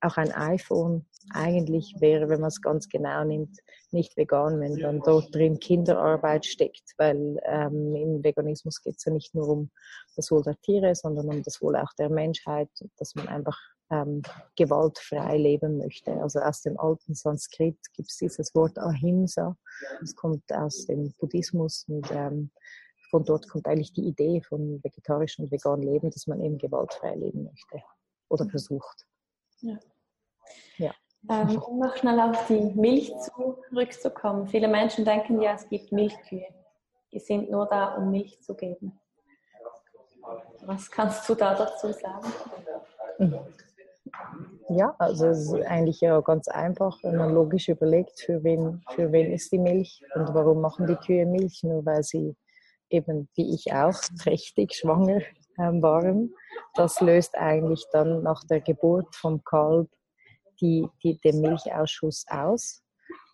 auch ein iPhone eigentlich wäre, wenn man es ganz genau nimmt, nicht vegan, wenn dann dort drin Kinderarbeit steckt, weil ähm, im Veganismus geht es ja nicht nur um das Wohl der Tiere, sondern um das Wohl auch der Menschheit, dass man einfach ähm, gewaltfrei leben möchte. Also aus dem alten Sanskrit gibt es dieses Wort Ahimsa, das kommt aus dem Buddhismus und ähm, von dort kommt eigentlich die Idee von vegetarisch und vegan Leben, dass man eben gewaltfrei leben möchte oder mhm. versucht. Ja. ja. Ähm, um noch schnell auf die Milch zurückzukommen. Viele Menschen denken ja, es gibt Milchkühe. Die sind nur da, um Milch zu geben. Was kannst du da dazu sagen? Mhm. Ja, also es ist eigentlich ja ganz einfach, wenn man logisch überlegt, für wen, für wen ist die Milch und warum machen die Kühe Milch? Nur weil sie eben wie ich auch trächtig schwanger ähm, waren. Das löst eigentlich dann nach der Geburt vom Kalb die, die, den Milchausschuss aus.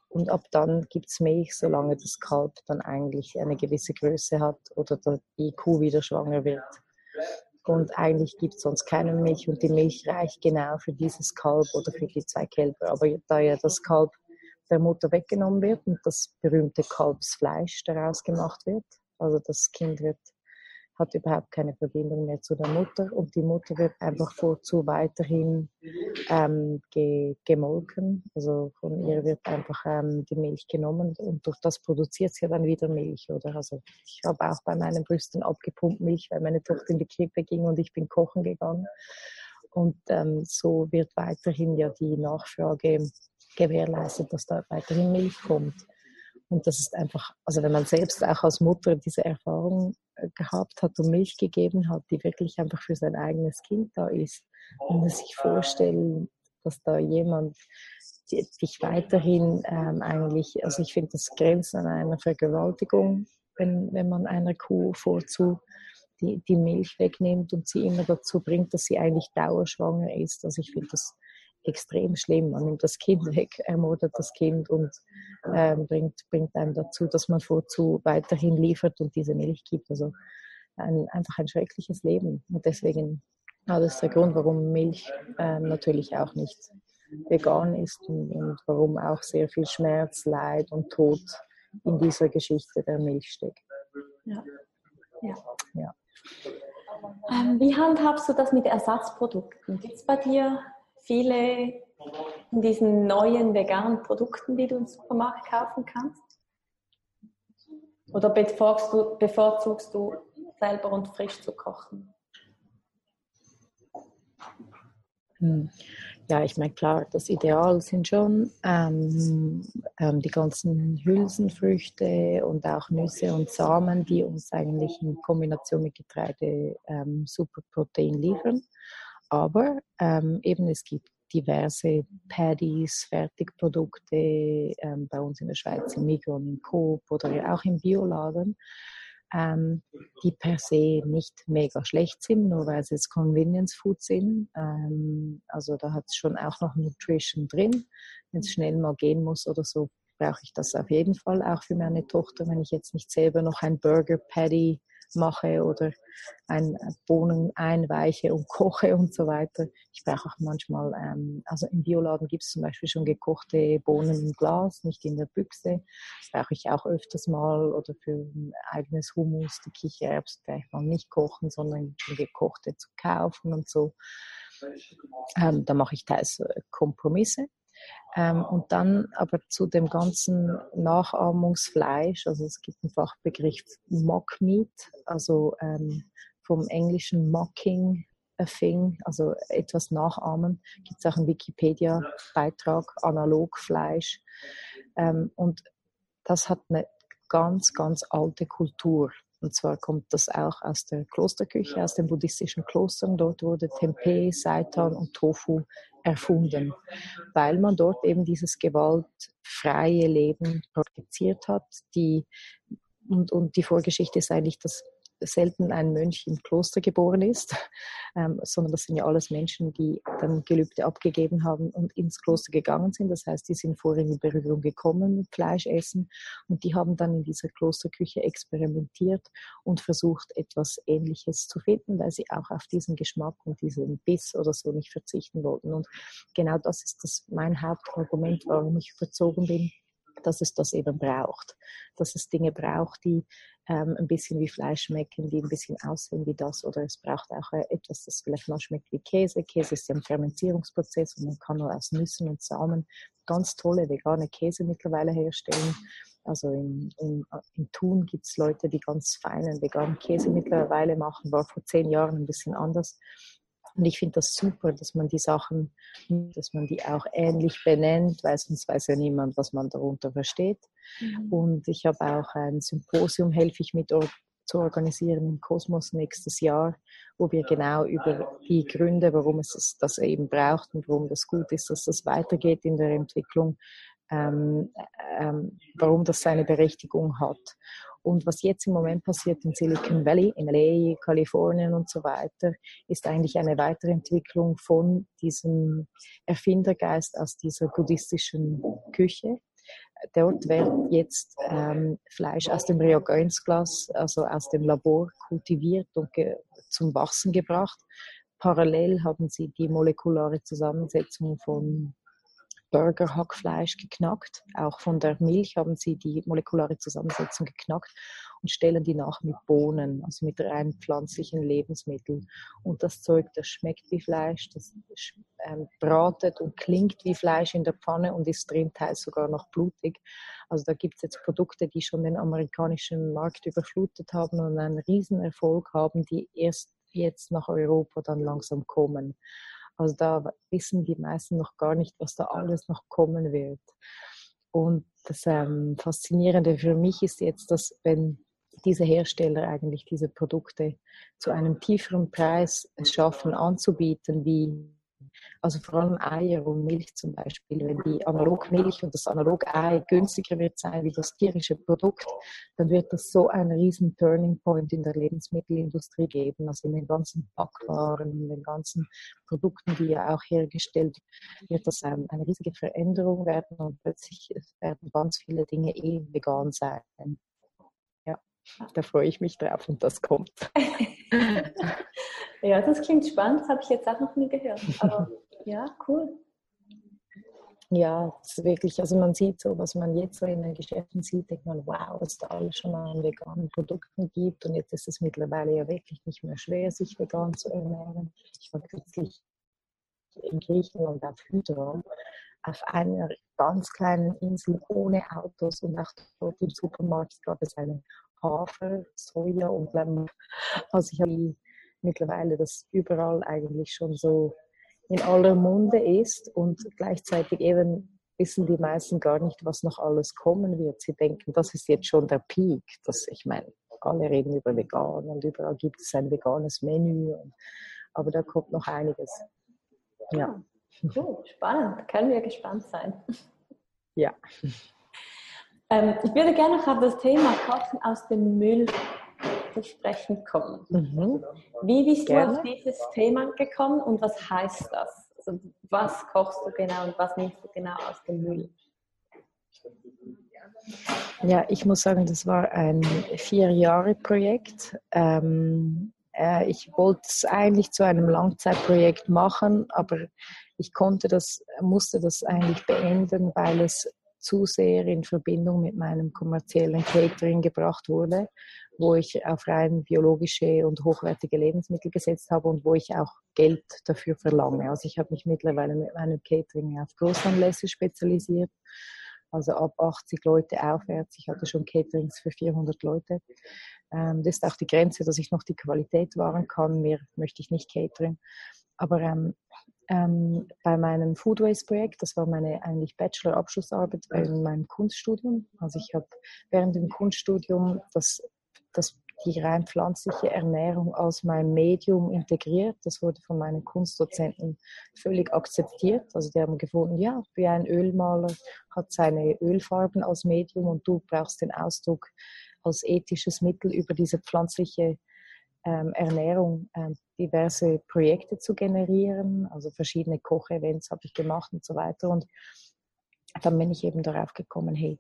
Und ab dann gibt es Milch, solange das Kalb dann eigentlich eine gewisse Größe hat oder die Kuh wieder schwanger wird. Und eigentlich gibt es sonst keine Milch und die Milch reicht genau für dieses Kalb oder für die zwei Kälber. Aber da ja das Kalb der Mutter weggenommen wird und das berühmte Kalbsfleisch daraus gemacht wird, also das Kind wird, hat überhaupt keine Verbindung mehr zu der Mutter und die Mutter wird einfach vorzu weiterhin ähm, ge gemolken. Also von ihr wird einfach ähm, die Milch genommen und durch das produziert sie dann wieder Milch. Oder? Also ich habe auch bei meinen Brüsten abgepumpt Milch, weil meine Tochter in die Krippe ging und ich bin kochen gegangen. Und ähm, so wird weiterhin ja die Nachfrage gewährleistet, dass da weiterhin Milch kommt. Und das ist einfach, also wenn man selbst auch als Mutter diese Erfahrung äh, gehabt hat und Milch gegeben hat, die wirklich einfach für sein eigenes Kind da ist, und man sich vorstellen, dass da jemand dich weiterhin ähm, eigentlich, also ich finde das grenzt an einer Vergewaltigung, wenn, wenn man einer Kuh vorzu die, die Milch wegnimmt und sie immer dazu bringt, dass sie eigentlich dauerschwanger ist. Also ich finde das extrem schlimm. Man nimmt das Kind weg, ermordet das Kind und ähm, bringt, bringt einem dazu, dass man vorzu weiterhin liefert und diese Milch gibt. Also ein, einfach ein schreckliches Leben. Und deswegen Ja, das ist der Grund, warum Milch äh, natürlich auch nicht vegan ist und, und, warum auch sehr viel Schmerz, Leid und Tod in dieser Geschichte der Milch steckt. Ja. ja. ja. Ähm, wie handhabst du das mit Ersatzprodukten? Gibt es bei dir viele in diesen neuen veganen Produkten, die du im Supermarkt kaufen kannst? Oder bevorzugst du, bevorzugst du selber und frisch zu kochen? Hm. Ja, ich meine, klar, das Ideal sind schon ähm, ähm, die ganzen Hülsenfrüchte und auch Nüsse und Samen, die uns eigentlich in Kombination mit Getreide ähm, super Protein liefern. Aber ähm, eben es gibt diverse Paddies, Fertigprodukte ähm, bei uns in der Schweiz, im Migros, im Coop oder auch im Bioladen, ähm, die per se nicht mega schlecht sind, nur weil sie jetzt Convenience Food sind. Ähm, also da hat es schon auch noch Nutrition drin. Wenn es schnell mal gehen muss oder so, brauche ich das auf jeden Fall auch für meine Tochter, wenn ich jetzt nicht selber noch ein Burger Patty mache oder ein Bohnen einweiche und koche und so weiter. Ich brauche auch manchmal, ähm, also im Bioladen gibt es zum Beispiel schon gekochte Bohnen im Glas, nicht in der Büchse. Das brauche ich auch öfters mal oder für ein eigenes Hummus, die Kichererbsen gleich mal nicht kochen, sondern gekochte zu kaufen und so. Ähm, da mache ich teils äh, Kompromisse. Ähm, und dann aber zu dem ganzen Nachahmungsfleisch, also es gibt einen Fachbegriff Mock Meat, also ähm, vom englischen Mocking a thing, also etwas nachahmen, gibt es auch einen Wikipedia-Beitrag, Analogfleisch. Ähm, und das hat eine ganz, ganz alte Kultur. Und zwar kommt das auch aus der Klosterküche, aus den buddhistischen Klostern. Dort wurde Tempeh, Seitan und Tofu erfunden, weil man dort eben dieses gewaltfreie Leben praktiziert hat. Die, und, und die Vorgeschichte ist eigentlich, dass selten ein Mönch im Kloster geboren ist, ähm, sondern das sind ja alles Menschen, die dann Gelübde abgegeben haben und ins Kloster gegangen sind. Das heißt, die sind vorher in Berührung gekommen mit Fleischessen und die haben dann in dieser Klosterküche experimentiert und versucht, etwas Ähnliches zu finden, weil sie auch auf diesen Geschmack und diesen Biss oder so nicht verzichten wollten. Und genau das ist das mein Hauptargument, warum ich überzogen bin dass es das eben braucht. Dass es Dinge braucht, die ähm, ein bisschen wie Fleisch schmecken, die ein bisschen aussehen wie das. Oder es braucht auch äh, etwas, das vielleicht mal schmeckt wie Käse. Käse ist ja ein Fermentierungsprozess und man kann nur aus Nüssen und Samen ganz tolle vegane Käse mittlerweile herstellen. Also in, in, in Thun gibt es Leute, die ganz feinen veganen Käse mittlerweile machen. War vor zehn Jahren ein bisschen anders. Und ich finde das super, dass man die Sachen, dass man die auch ähnlich benennt, weil sonst weiß ja niemand, was man darunter versteht. Mhm. Und ich habe auch ein Symposium, helfe ich mit zu organisieren im Kosmos nächstes Jahr, wo wir genau über die Gründe, warum es das eben braucht und warum das gut ist, dass das weitergeht in der Entwicklung, ähm, ähm, warum das seine Berechtigung hat. Und was jetzt im Moment passiert in Silicon Valley, in LA, Kalifornien und so weiter, ist eigentlich eine Weiterentwicklung von diesem Erfindergeist aus dieser buddhistischen Küche. Dort wird jetzt ähm, Fleisch aus dem Reagenzglas, also aus dem Labor, kultiviert und zum Wachsen gebracht. Parallel haben sie die molekulare Zusammensetzung von Burger-Hackfleisch geknackt. Auch von der Milch haben sie die molekulare Zusammensetzung geknackt und stellen die nach mit Bohnen, also mit rein pflanzlichen Lebensmitteln. Und das Zeug, das schmeckt wie Fleisch, das ähm, bratet und klingt wie Fleisch in der Pfanne und ist drin teils sogar noch blutig. Also da gibt es jetzt Produkte, die schon den amerikanischen Markt überflutet haben und einen Riesenerfolg haben, die erst jetzt nach Europa dann langsam kommen. Also da wissen die meisten noch gar nicht, was da alles noch kommen wird. Und das ähm, Faszinierende für mich ist jetzt, dass wenn diese Hersteller eigentlich diese Produkte zu einem tieferen Preis schaffen anzubieten, wie also vor allem Eier und Milch zum Beispiel. Wenn die Analogmilch und das Analog-Ei günstiger wird sein wie das tierische Produkt, dann wird das so einen riesen Turning Point in der Lebensmittelindustrie geben. Also in den ganzen Backwaren, in den ganzen Produkten, die ja auch hergestellt, wird das eine riesige Veränderung werden und plötzlich werden ganz viele Dinge eh vegan sein. Ja, da freue ich mich drauf und das kommt. Ja, das klingt spannend, das habe ich jetzt auch noch nie gehört. Aber ja, cool. Ja, das ist wirklich, also man sieht so, was man jetzt so in den Geschäften sieht, denkt man, wow, was da alles schon an veganen Produkten gibt. Und jetzt ist es mittlerweile ja wirklich nicht mehr schwer, sich vegan zu ernähren. Ich war kürzlich in Griechenland auf Hydra, auf einer ganz kleinen Insel ohne Autos und auch dort im Supermarkt gab es eine Hafer, Soja und Lämmer. Also ich habe mittlerweile das überall eigentlich schon so in aller Munde ist und gleichzeitig eben wissen die meisten gar nicht, was noch alles kommen wird. Sie denken, das ist jetzt schon der Peak. Das, ich meine, alle reden über vegan und überall gibt es ein veganes Menü. Und, aber da kommt noch einiges. Ja. Cool, spannend. Können wir gespannt sein. Ja. Ähm, ich würde gerne noch auf das Thema Kochen aus dem Müll zu sprechen kommen. Mhm. Wie bist gerne. du auf dieses Thema gekommen und was heißt das? Also was kochst du genau und was nimmst du genau aus dem Müll? Ja, ich muss sagen, das war ein Vier-Jahre-Projekt. Ähm, äh, ich wollte es eigentlich zu einem Langzeitprojekt machen, aber ich konnte das, musste das eigentlich beenden, weil es zu sehr in Verbindung mit meinem kommerziellen Catering gebracht wurde, wo ich auf rein biologische und hochwertige Lebensmittel gesetzt habe und wo ich auch Geld dafür verlange. Also ich habe mich mittlerweile mit meinem Catering auf Großanlässe spezialisiert, also ab 80 Leute aufwärts. Ich hatte schon Caterings für 400 Leute. Ähm, das ist auch die Grenze, dass ich noch die Qualität wahren kann. Mehr möchte ich nicht catering. Aber ähm, ähm, bei meinem Food Waste Projekt, das war meine eigentlich Bachelor-Abschlussarbeit in meinem Kunststudium. Also ich habe während dem Kunststudium das, das, die rein pflanzliche Ernährung aus meinem Medium integriert. Das wurde von meinen Kunstdozenten völlig akzeptiert. Also die haben gefunden, ja, wie ein Ölmaler hat seine Ölfarben als Medium und du brauchst den Ausdruck als ethisches Mittel über diese pflanzliche ähm, Ernährung ähm, diverse Projekte zu generieren. Also verschiedene Kochevents habe ich gemacht und so weiter. Und dann bin ich eben darauf gekommen, hey,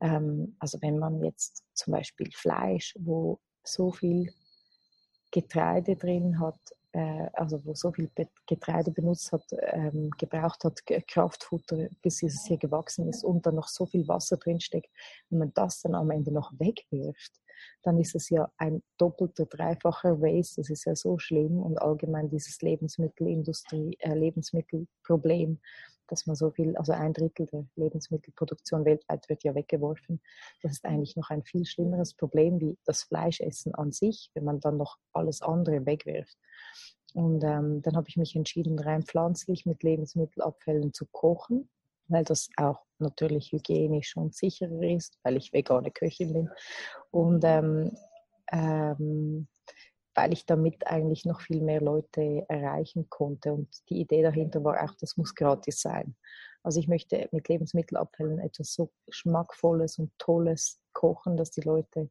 ähm, also wenn man jetzt zum Beispiel Fleisch, wo so viel Getreide drin hat, äh, also wo so viel Getreide benutzt hat, ähm, gebraucht hat, Kraftfutter, bis es hier gewachsen ist und dann noch so viel Wasser drin steckt, wenn man das dann am Ende noch wegwirft, dann ist es ja ein doppelter, dreifacher Waste. Das ist ja so schlimm und allgemein dieses Lebensmittelindustrie, äh, Lebensmittelproblem, dass man so viel, also ein Drittel der Lebensmittelproduktion weltweit wird ja weggeworfen. Das ist eigentlich noch ein viel schlimmeres Problem wie das Fleischessen an sich, wenn man dann noch alles andere wegwirft. Und ähm, dann habe ich mich entschieden, rein pflanzlich mit Lebensmittelabfällen zu kochen weil das auch natürlich hygienisch und sicherer ist, weil ich vegane Köchin bin und ähm, ähm, weil ich damit eigentlich noch viel mehr Leute erreichen konnte. Und die Idee dahinter war auch, das muss gratis sein. Also ich möchte mit Lebensmittelabfällen etwas so Schmackvolles und Tolles kochen, dass die Leute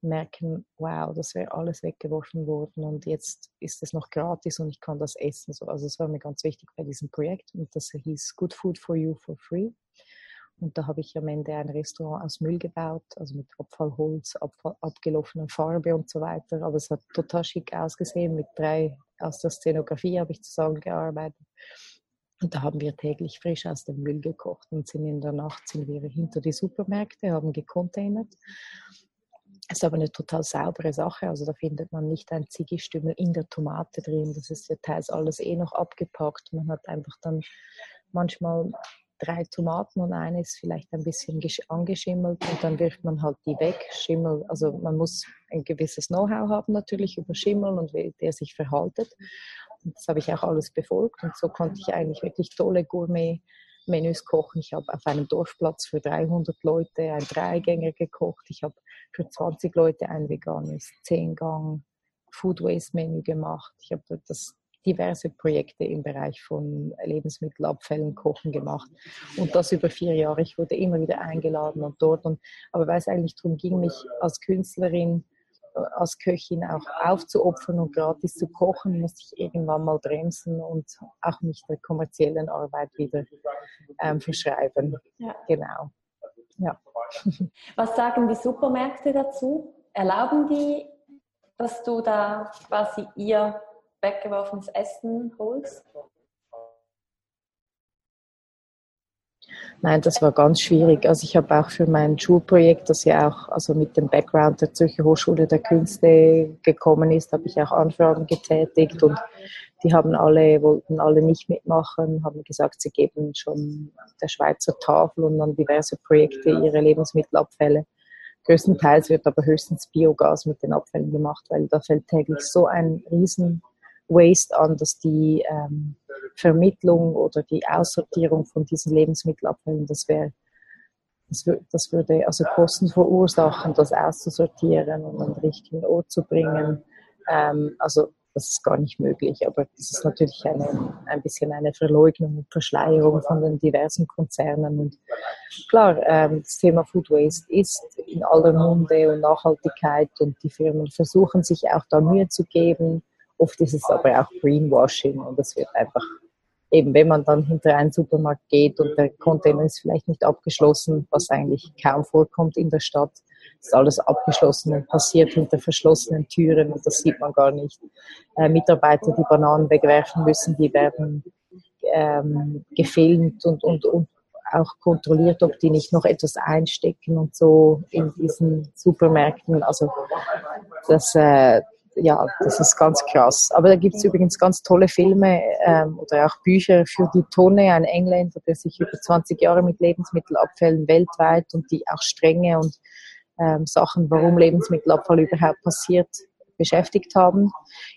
merken, wow, das wäre alles weggeworfen worden und jetzt ist es noch gratis und ich kann das essen. Also das war mir ganz wichtig bei diesem Projekt und das hieß Good Food for You for Free. Und da habe ich am Ende ein Restaurant aus Müll gebaut, also mit Abfallholz, Abfall, abgelaufener Farbe und so weiter. Aber es hat total schick ausgesehen. Mit drei aus der Szenografie habe ich zusammengearbeitet. Und da haben wir täglich frisch aus dem Müll gekocht und sind in der Nacht sind wir hinter die Supermärkte, haben gecontainert ist aber eine total saubere Sache. Also da findet man nicht ein Ziggistümmel in der Tomate drin. Das ist ja teils alles eh noch abgepackt. Man hat einfach dann manchmal drei Tomaten und eine ist vielleicht ein bisschen angeschimmelt und dann wirft man halt die weg. Schimmel, also man muss ein gewisses Know-how haben natürlich über Schimmel und wie der sich verhaltet. Und das habe ich auch alles befolgt und so konnte ich eigentlich wirklich tolle Gourmet Menüs kochen. Ich habe auf einem Dorfplatz für 300 Leute ein Dreigänger gekocht. Ich habe für 20 Leute ein veganes 10-Gang Food Waste Menü gemacht. Ich habe das diverse Projekte im Bereich von Lebensmittelabfällen, Kochen gemacht. Und das über vier Jahre. Ich wurde immer wieder eingeladen und dort. Und, aber weil es eigentlich darum ging, mich als Künstlerin als Köchin auch aufzuopfern und gratis zu kochen, musste ich irgendwann mal bremsen und auch mich der kommerziellen Arbeit wieder ähm, verschreiben. Ja. Genau. Ja. Was sagen die Supermärkte dazu? Erlauben die, dass du da quasi ihr weggeworfenes Essen holst? Nein, das war ganz schwierig. Also ich habe auch für mein Schulprojekt, das ja auch also mit dem Background der Zürcher Hochschule der Künste gekommen ist, habe ich auch Anfragen getätigt und die haben alle, wollten alle nicht mitmachen, haben gesagt, sie geben schon der Schweizer Tafel und an diverse Projekte ihre Lebensmittelabfälle. Größtenteils wird aber höchstens Biogas mit den Abfällen gemacht, weil da fällt täglich so ein riesen Waste an, dass die ähm, Vermittlung oder die Aussortierung von diesen Lebensmittelabfällen, das wäre das, das, würde also Kosten verursachen, das auszusortieren und an den richtigen Ort zu bringen. Ähm, also das ist gar nicht möglich, aber das ist natürlich eine, ein bisschen eine Verleugnung und Verschleierung von den diversen Konzernen. Und klar, ähm, das Thema Food Waste ist in aller Munde und Nachhaltigkeit und die Firmen versuchen sich auch da Mühe zu geben. Oft ist es aber auch Greenwashing und es wird einfach eben, wenn man dann hinter einen Supermarkt geht und der Container ist vielleicht nicht abgeschlossen, was eigentlich kaum vorkommt in der Stadt, ist alles abgeschlossen und passiert hinter verschlossenen Türen und das sieht man gar nicht. Äh, Mitarbeiter, die Bananen wegwerfen müssen, die werden ähm, gefilmt und, und, und auch kontrolliert, ob die nicht noch etwas einstecken und so in diesen Supermärkten. Also das, äh, ja, das ist ganz krass. Aber da gibt es übrigens ganz tolle Filme ähm, oder auch Bücher für die Tonne, ein Engländer, der sich über 20 Jahre mit Lebensmittelabfällen weltweit und die auch strenge und ähm, Sachen, warum Lebensmittelabfall überhaupt passiert, beschäftigt haben.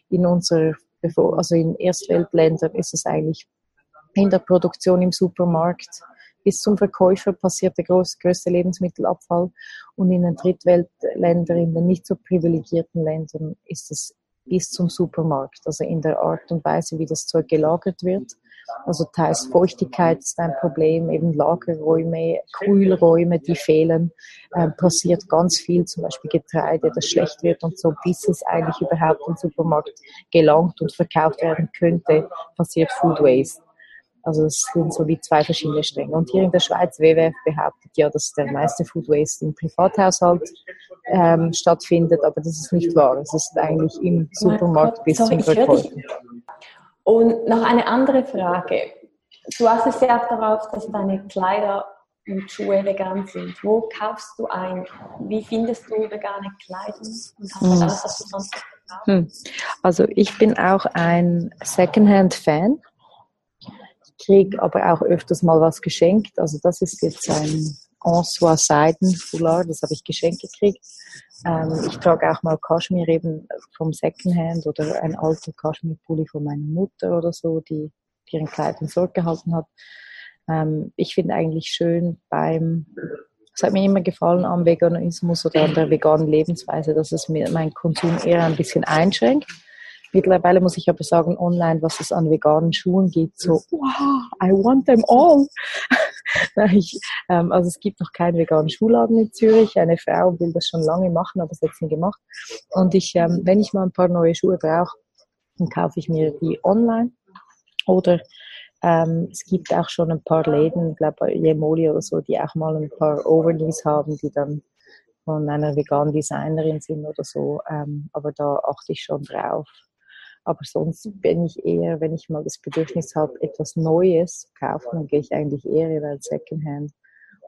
In unserer, also in Erstweltländern ist es eigentlich in der Produktion im Supermarkt bis zum Verkäufer passiert der größte Lebensmittelabfall. Und in den Drittweltländern, in den nicht so privilegierten Ländern, ist es bis zum Supermarkt, also in der Art und Weise, wie das Zeug gelagert wird. Also teils Feuchtigkeit ist ein Problem, eben Lagerräume, Kühlräume, die fehlen. Ähm, passiert ganz viel, zum Beispiel Getreide, das schlecht wird und so, bis es eigentlich überhaupt im Supermarkt gelangt und verkauft werden könnte, passiert Food Waste. Also es sind so wie zwei verschiedene Stränge. Und hier in der Schweiz, WWF behauptet ja, dass der meiste Food Waste im Privathaushalt ähm, stattfindet, aber das ist nicht wahr. Es ist eigentlich im Supermarkt bis Sorry, zum Verkäufer. Und noch eine andere Frage. Du achtest ja auch darauf, dass deine Kleider und Schuhe vegan sind. Wo kaufst du ein? Wie findest du vegane Kleidung? Und hast du hm. alles, was du sonst hm. Also ich bin auch ein Secondhand-Fan kriege aber auch öfters mal was geschenkt. Also das ist jetzt ein Ansois Seiden Foulard, das habe ich geschenkt gekriegt. Ähm, ich trage auch mal Kaschmir eben vom Secondhand oder ein alter Kaschmir-Pulli von meiner Mutter oder so, die ihren Kleidung zurückgehalten hat. Ähm, ich finde eigentlich schön beim, es hat mir immer gefallen am Veganismus oder an der veganen Lebensweise, dass es mir meinen Konsum eher ein bisschen einschränkt. Mittlerweile muss ich aber sagen, online, was es an veganen Schuhen gibt, so, wow, I want them all. ich, ähm, also es gibt noch keinen veganen Schuhladen in Zürich. Eine Frau will das schon lange machen, aber es hat nie gemacht. Und ich, ähm, wenn ich mal ein paar neue Schuhe brauche, dann kaufe ich mir die online. Oder ähm, es gibt auch schon ein paar Läden, ich glaube Jemoli oder so, die auch mal ein paar Overknees haben, die dann von einer veganen Designerin sind oder so. Ähm, aber da achte ich schon drauf. Aber sonst bin ich eher, wenn ich mal das Bedürfnis habe, etwas Neues zu kaufen, dann gehe ich eigentlich eher in Secondhand.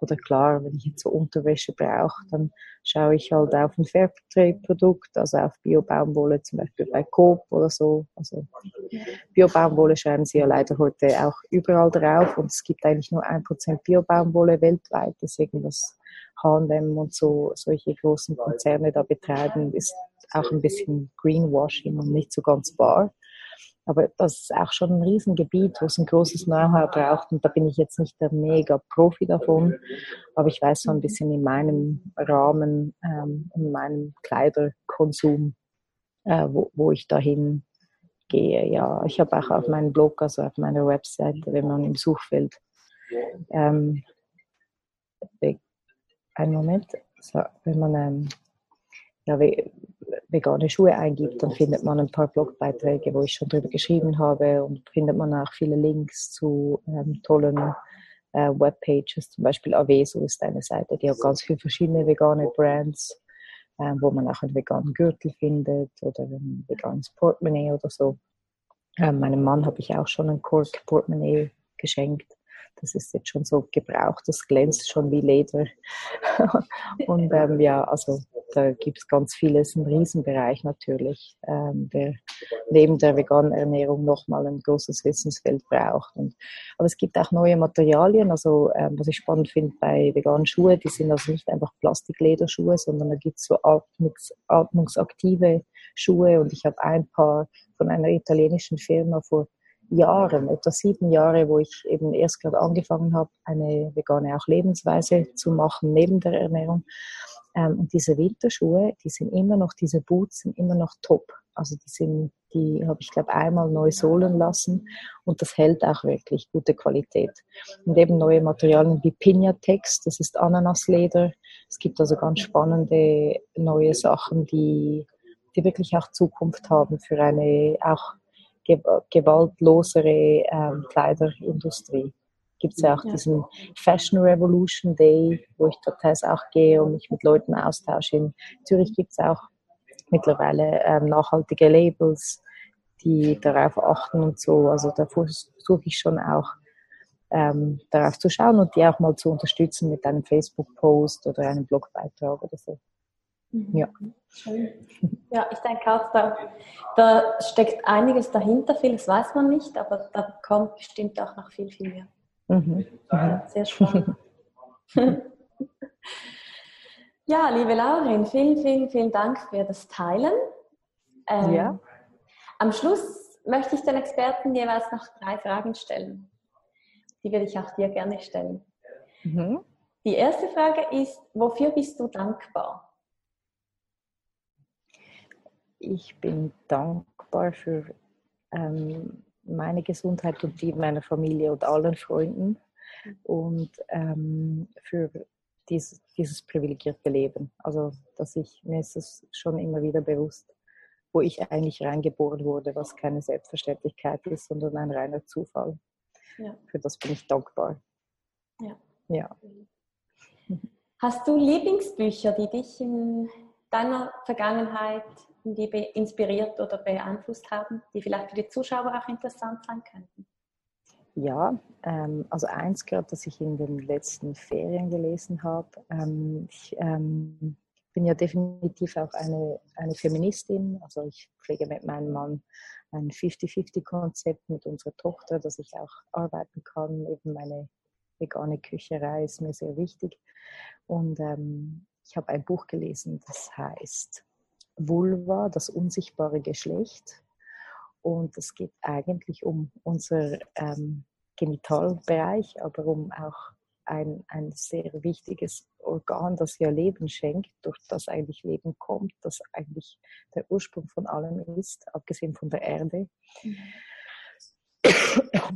Oder klar, wenn ich jetzt so Unterwäsche brauche, dann schaue ich halt auf ein Fairtrade-Produkt, also auf Bio-Baumwolle, zum Beispiel bei Coop oder so. Also Bio-Baumwolle schreiben sie ja leider heute auch überall drauf und es gibt eigentlich nur ein Prozent Bio-Baumwolle weltweit. Deswegen das H&M und so solche großen Konzerne da betreiben, ist auch ein bisschen Greenwashing und nicht so ganz wahr. Aber das ist auch schon ein Riesengebiet, wo es ein großes Know-how braucht. Und da bin ich jetzt nicht der mega Profi davon. Aber ich weiß so ein bisschen in meinem Rahmen, ähm, in meinem Kleiderkonsum, äh, wo, wo ich dahin gehe. Ja, ich habe auch auf meinem Blog, also auf meiner Webseite, wenn man im Suchfeld, ähm, einen Moment, so, wenn man ähm, ja, vegane Schuhe eingibt, dann findet man ein paar Blogbeiträge, wo ich schon drüber geschrieben habe und findet man auch viele Links zu ähm, tollen äh, Webpages. Zum Beispiel Aveso ist eine Seite, die hat ganz viele verschiedene vegane Brands, äh, wo man auch einen veganen Gürtel findet oder ein veganes Portemonnaie oder so. Äh, meinem Mann habe ich auch schon ein Cork Portemonnaie geschenkt. Das ist jetzt schon so gebraucht, das glänzt schon wie Leder. und ähm, ja, also da gibt es ganz vieles, ein Riesenbereich natürlich, ähm, der neben der veganen Ernährung nochmal ein großes Wissensfeld braucht. Und, aber es gibt auch neue Materialien, also ähm, was ich spannend finde bei veganen Schuhen, die sind also nicht einfach Plastiklederschuhe, sondern da gibt es so atmungs atmungsaktive Schuhe und ich habe ein paar von einer italienischen Firma vor Jahren, etwa sieben Jahre, wo ich eben erst gerade angefangen habe, eine vegane auch Lebensweise zu machen neben der Ernährung. Ähm, und diese Winterschuhe, die sind immer noch, diese Boots sind immer noch top. Also die sind, die habe ich glaube einmal neu sohlen lassen und das hält auch wirklich gute Qualität. Und eben neue Materialien wie Pinatex, das ist Ananasleder. Es gibt also ganz spannende neue Sachen, die, die wirklich auch Zukunft haben für eine auch gewaltlosere ähm, Kleiderindustrie. Gibt es ja auch ja. diesen Fashion Revolution Day, wo ich dort auch gehe und mich mit Leuten austausche. In Zürich gibt es auch mittlerweile ähm, nachhaltige Labels, die darauf achten und so. Also da versuche ich schon auch ähm, darauf zu schauen und die auch mal zu unterstützen mit einem Facebook-Post oder einem Blogbeitrag oder so. Mhm. Ja. Ja, ich denke auch, da, da steckt einiges dahinter, vieles weiß man nicht, aber da kommt bestimmt auch noch viel, viel mehr. Mhm. Mhm. Sehr spannend. ja, liebe Laurin, vielen, vielen, vielen Dank für das Teilen. Ähm, ja. Am Schluss möchte ich den Experten jeweils noch drei Fragen stellen. Die würde ich auch dir gerne stellen. Mhm. Die erste Frage ist, wofür bist du dankbar? Ich bin dankbar für ähm, meine Gesundheit und die meiner Familie und allen Freunden und ähm, für dies, dieses privilegierte Leben. Also, dass ich, mir ist es schon immer wieder bewusst, wo ich eigentlich reingeboren wurde, was keine Selbstverständlichkeit ist, sondern ein reiner Zufall. Ja. Für das bin ich dankbar. Ja. ja. Hast du Lieblingsbücher, die dich in deiner Vergangenheit die inspiriert oder beeinflusst haben, die vielleicht für die Zuschauer auch interessant sein könnten? Ja, ähm, also eins gehört, das ich in den letzten Ferien gelesen habe. Ähm, ich ähm, bin ja definitiv auch eine, eine Feministin. Also ich pflege mit meinem Mann ein 50-50-Konzept mit unserer Tochter, dass ich auch arbeiten kann. Eben meine vegane Kücherei ist mir sehr wichtig. Und ähm, ich habe ein Buch gelesen, das heißt Vulva, das unsichtbare Geschlecht. Und es geht eigentlich um unser ähm, Genitalbereich, aber um auch ein, ein sehr wichtiges Organ, das ja Leben schenkt, durch das eigentlich Leben kommt, das eigentlich der Ursprung von allem ist, abgesehen von der Erde. Mhm.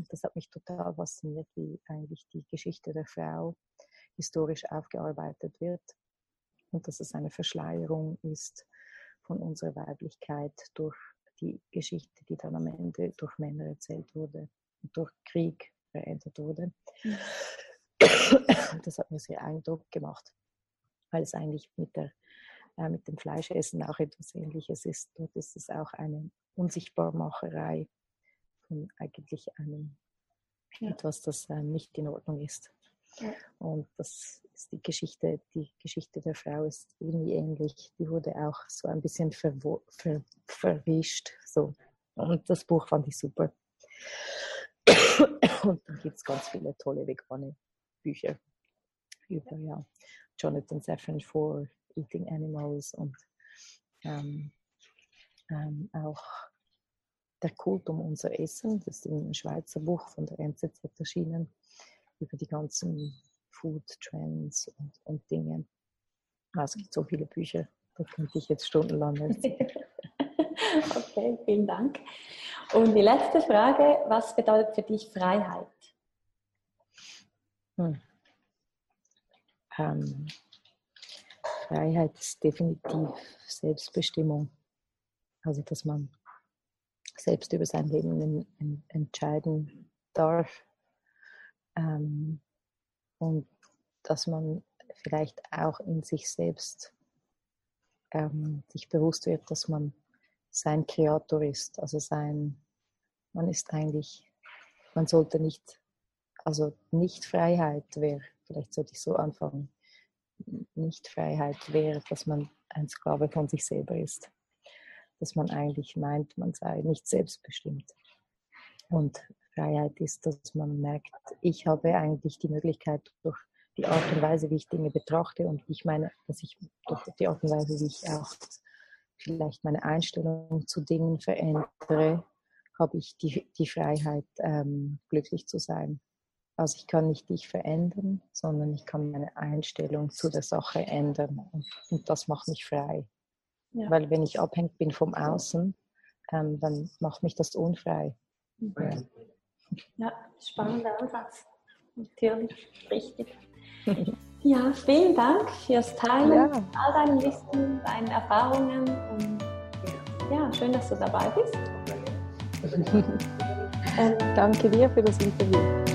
Das hat mich total fasziniert, wie eigentlich die Geschichte der Frau historisch aufgearbeitet wird und dass es eine Verschleierung ist von unserer Weiblichkeit durch die Geschichte, die dann am Ende durch Männer erzählt wurde und durch Krieg verändert wurde. Mhm. Das hat mir sehr Eindruck gemacht, weil es eigentlich mit, der, äh, mit dem Fleischessen auch etwas Ähnliches ist. Dort ist es auch eine Unsichtbarmacherei von eigentlich einem ja. etwas, das äh, nicht in Ordnung ist. Und das ist die Geschichte, die Geschichte der Frau ist irgendwie ähnlich. Die wurde auch so ein bisschen ver ver verwischt. So. Und das Buch fand ich super. Und dann gibt es ganz viele tolle vegane Bücher über ja, Jonathan Safran for Eating Animals und ähm, ähm, auch Der Kult um unser Essen. Das ist ein Schweizer Buch von der NZZ erschienen über die ganzen Food Trends und, und Dinge. Ah, es gibt so viele Bücher, da könnte ich jetzt stundenlang erzählen. okay, vielen Dank. Und die letzte Frage, was bedeutet für dich Freiheit? Hm. Ähm, Freiheit ist definitiv Selbstbestimmung. Also, dass man selbst über sein Leben entscheiden darf ähm, und dass man vielleicht auch in sich selbst ähm, sich bewusst wird, dass man sein Kreator ist, also sein, man ist eigentlich, man sollte nicht, also nicht Freiheit wäre, vielleicht sollte ich so anfangen, nicht Freiheit wäre, dass man ein Sklave von sich selber ist. Dass man eigentlich meint, man sei nicht selbstbestimmt. Und Freiheit ist, dass man merkt, ich habe eigentlich die Möglichkeit durch die Art und Weise, wie ich Dinge betrachte und ich meine, dass ich durch die Art und Weise, wie ich auch vielleicht meine Einstellung zu Dingen verändere, habe ich die, die Freiheit, ähm, glücklich zu sein. Also ich kann nicht dich verändern, sondern ich kann meine Einstellung zu der Sache ändern und, und das macht mich frei. Ja. Weil wenn ich abhängig bin vom Außen, ähm, dann macht mich das unfrei. Ja, ja spannender Ansatz. Natürlich, richtig. Ja, vielen Dank fürs Teilen, ja. all deinen Wissen, deinen Erfahrungen und ja, schön, dass du dabei bist. ähm, Danke dir für das Interview.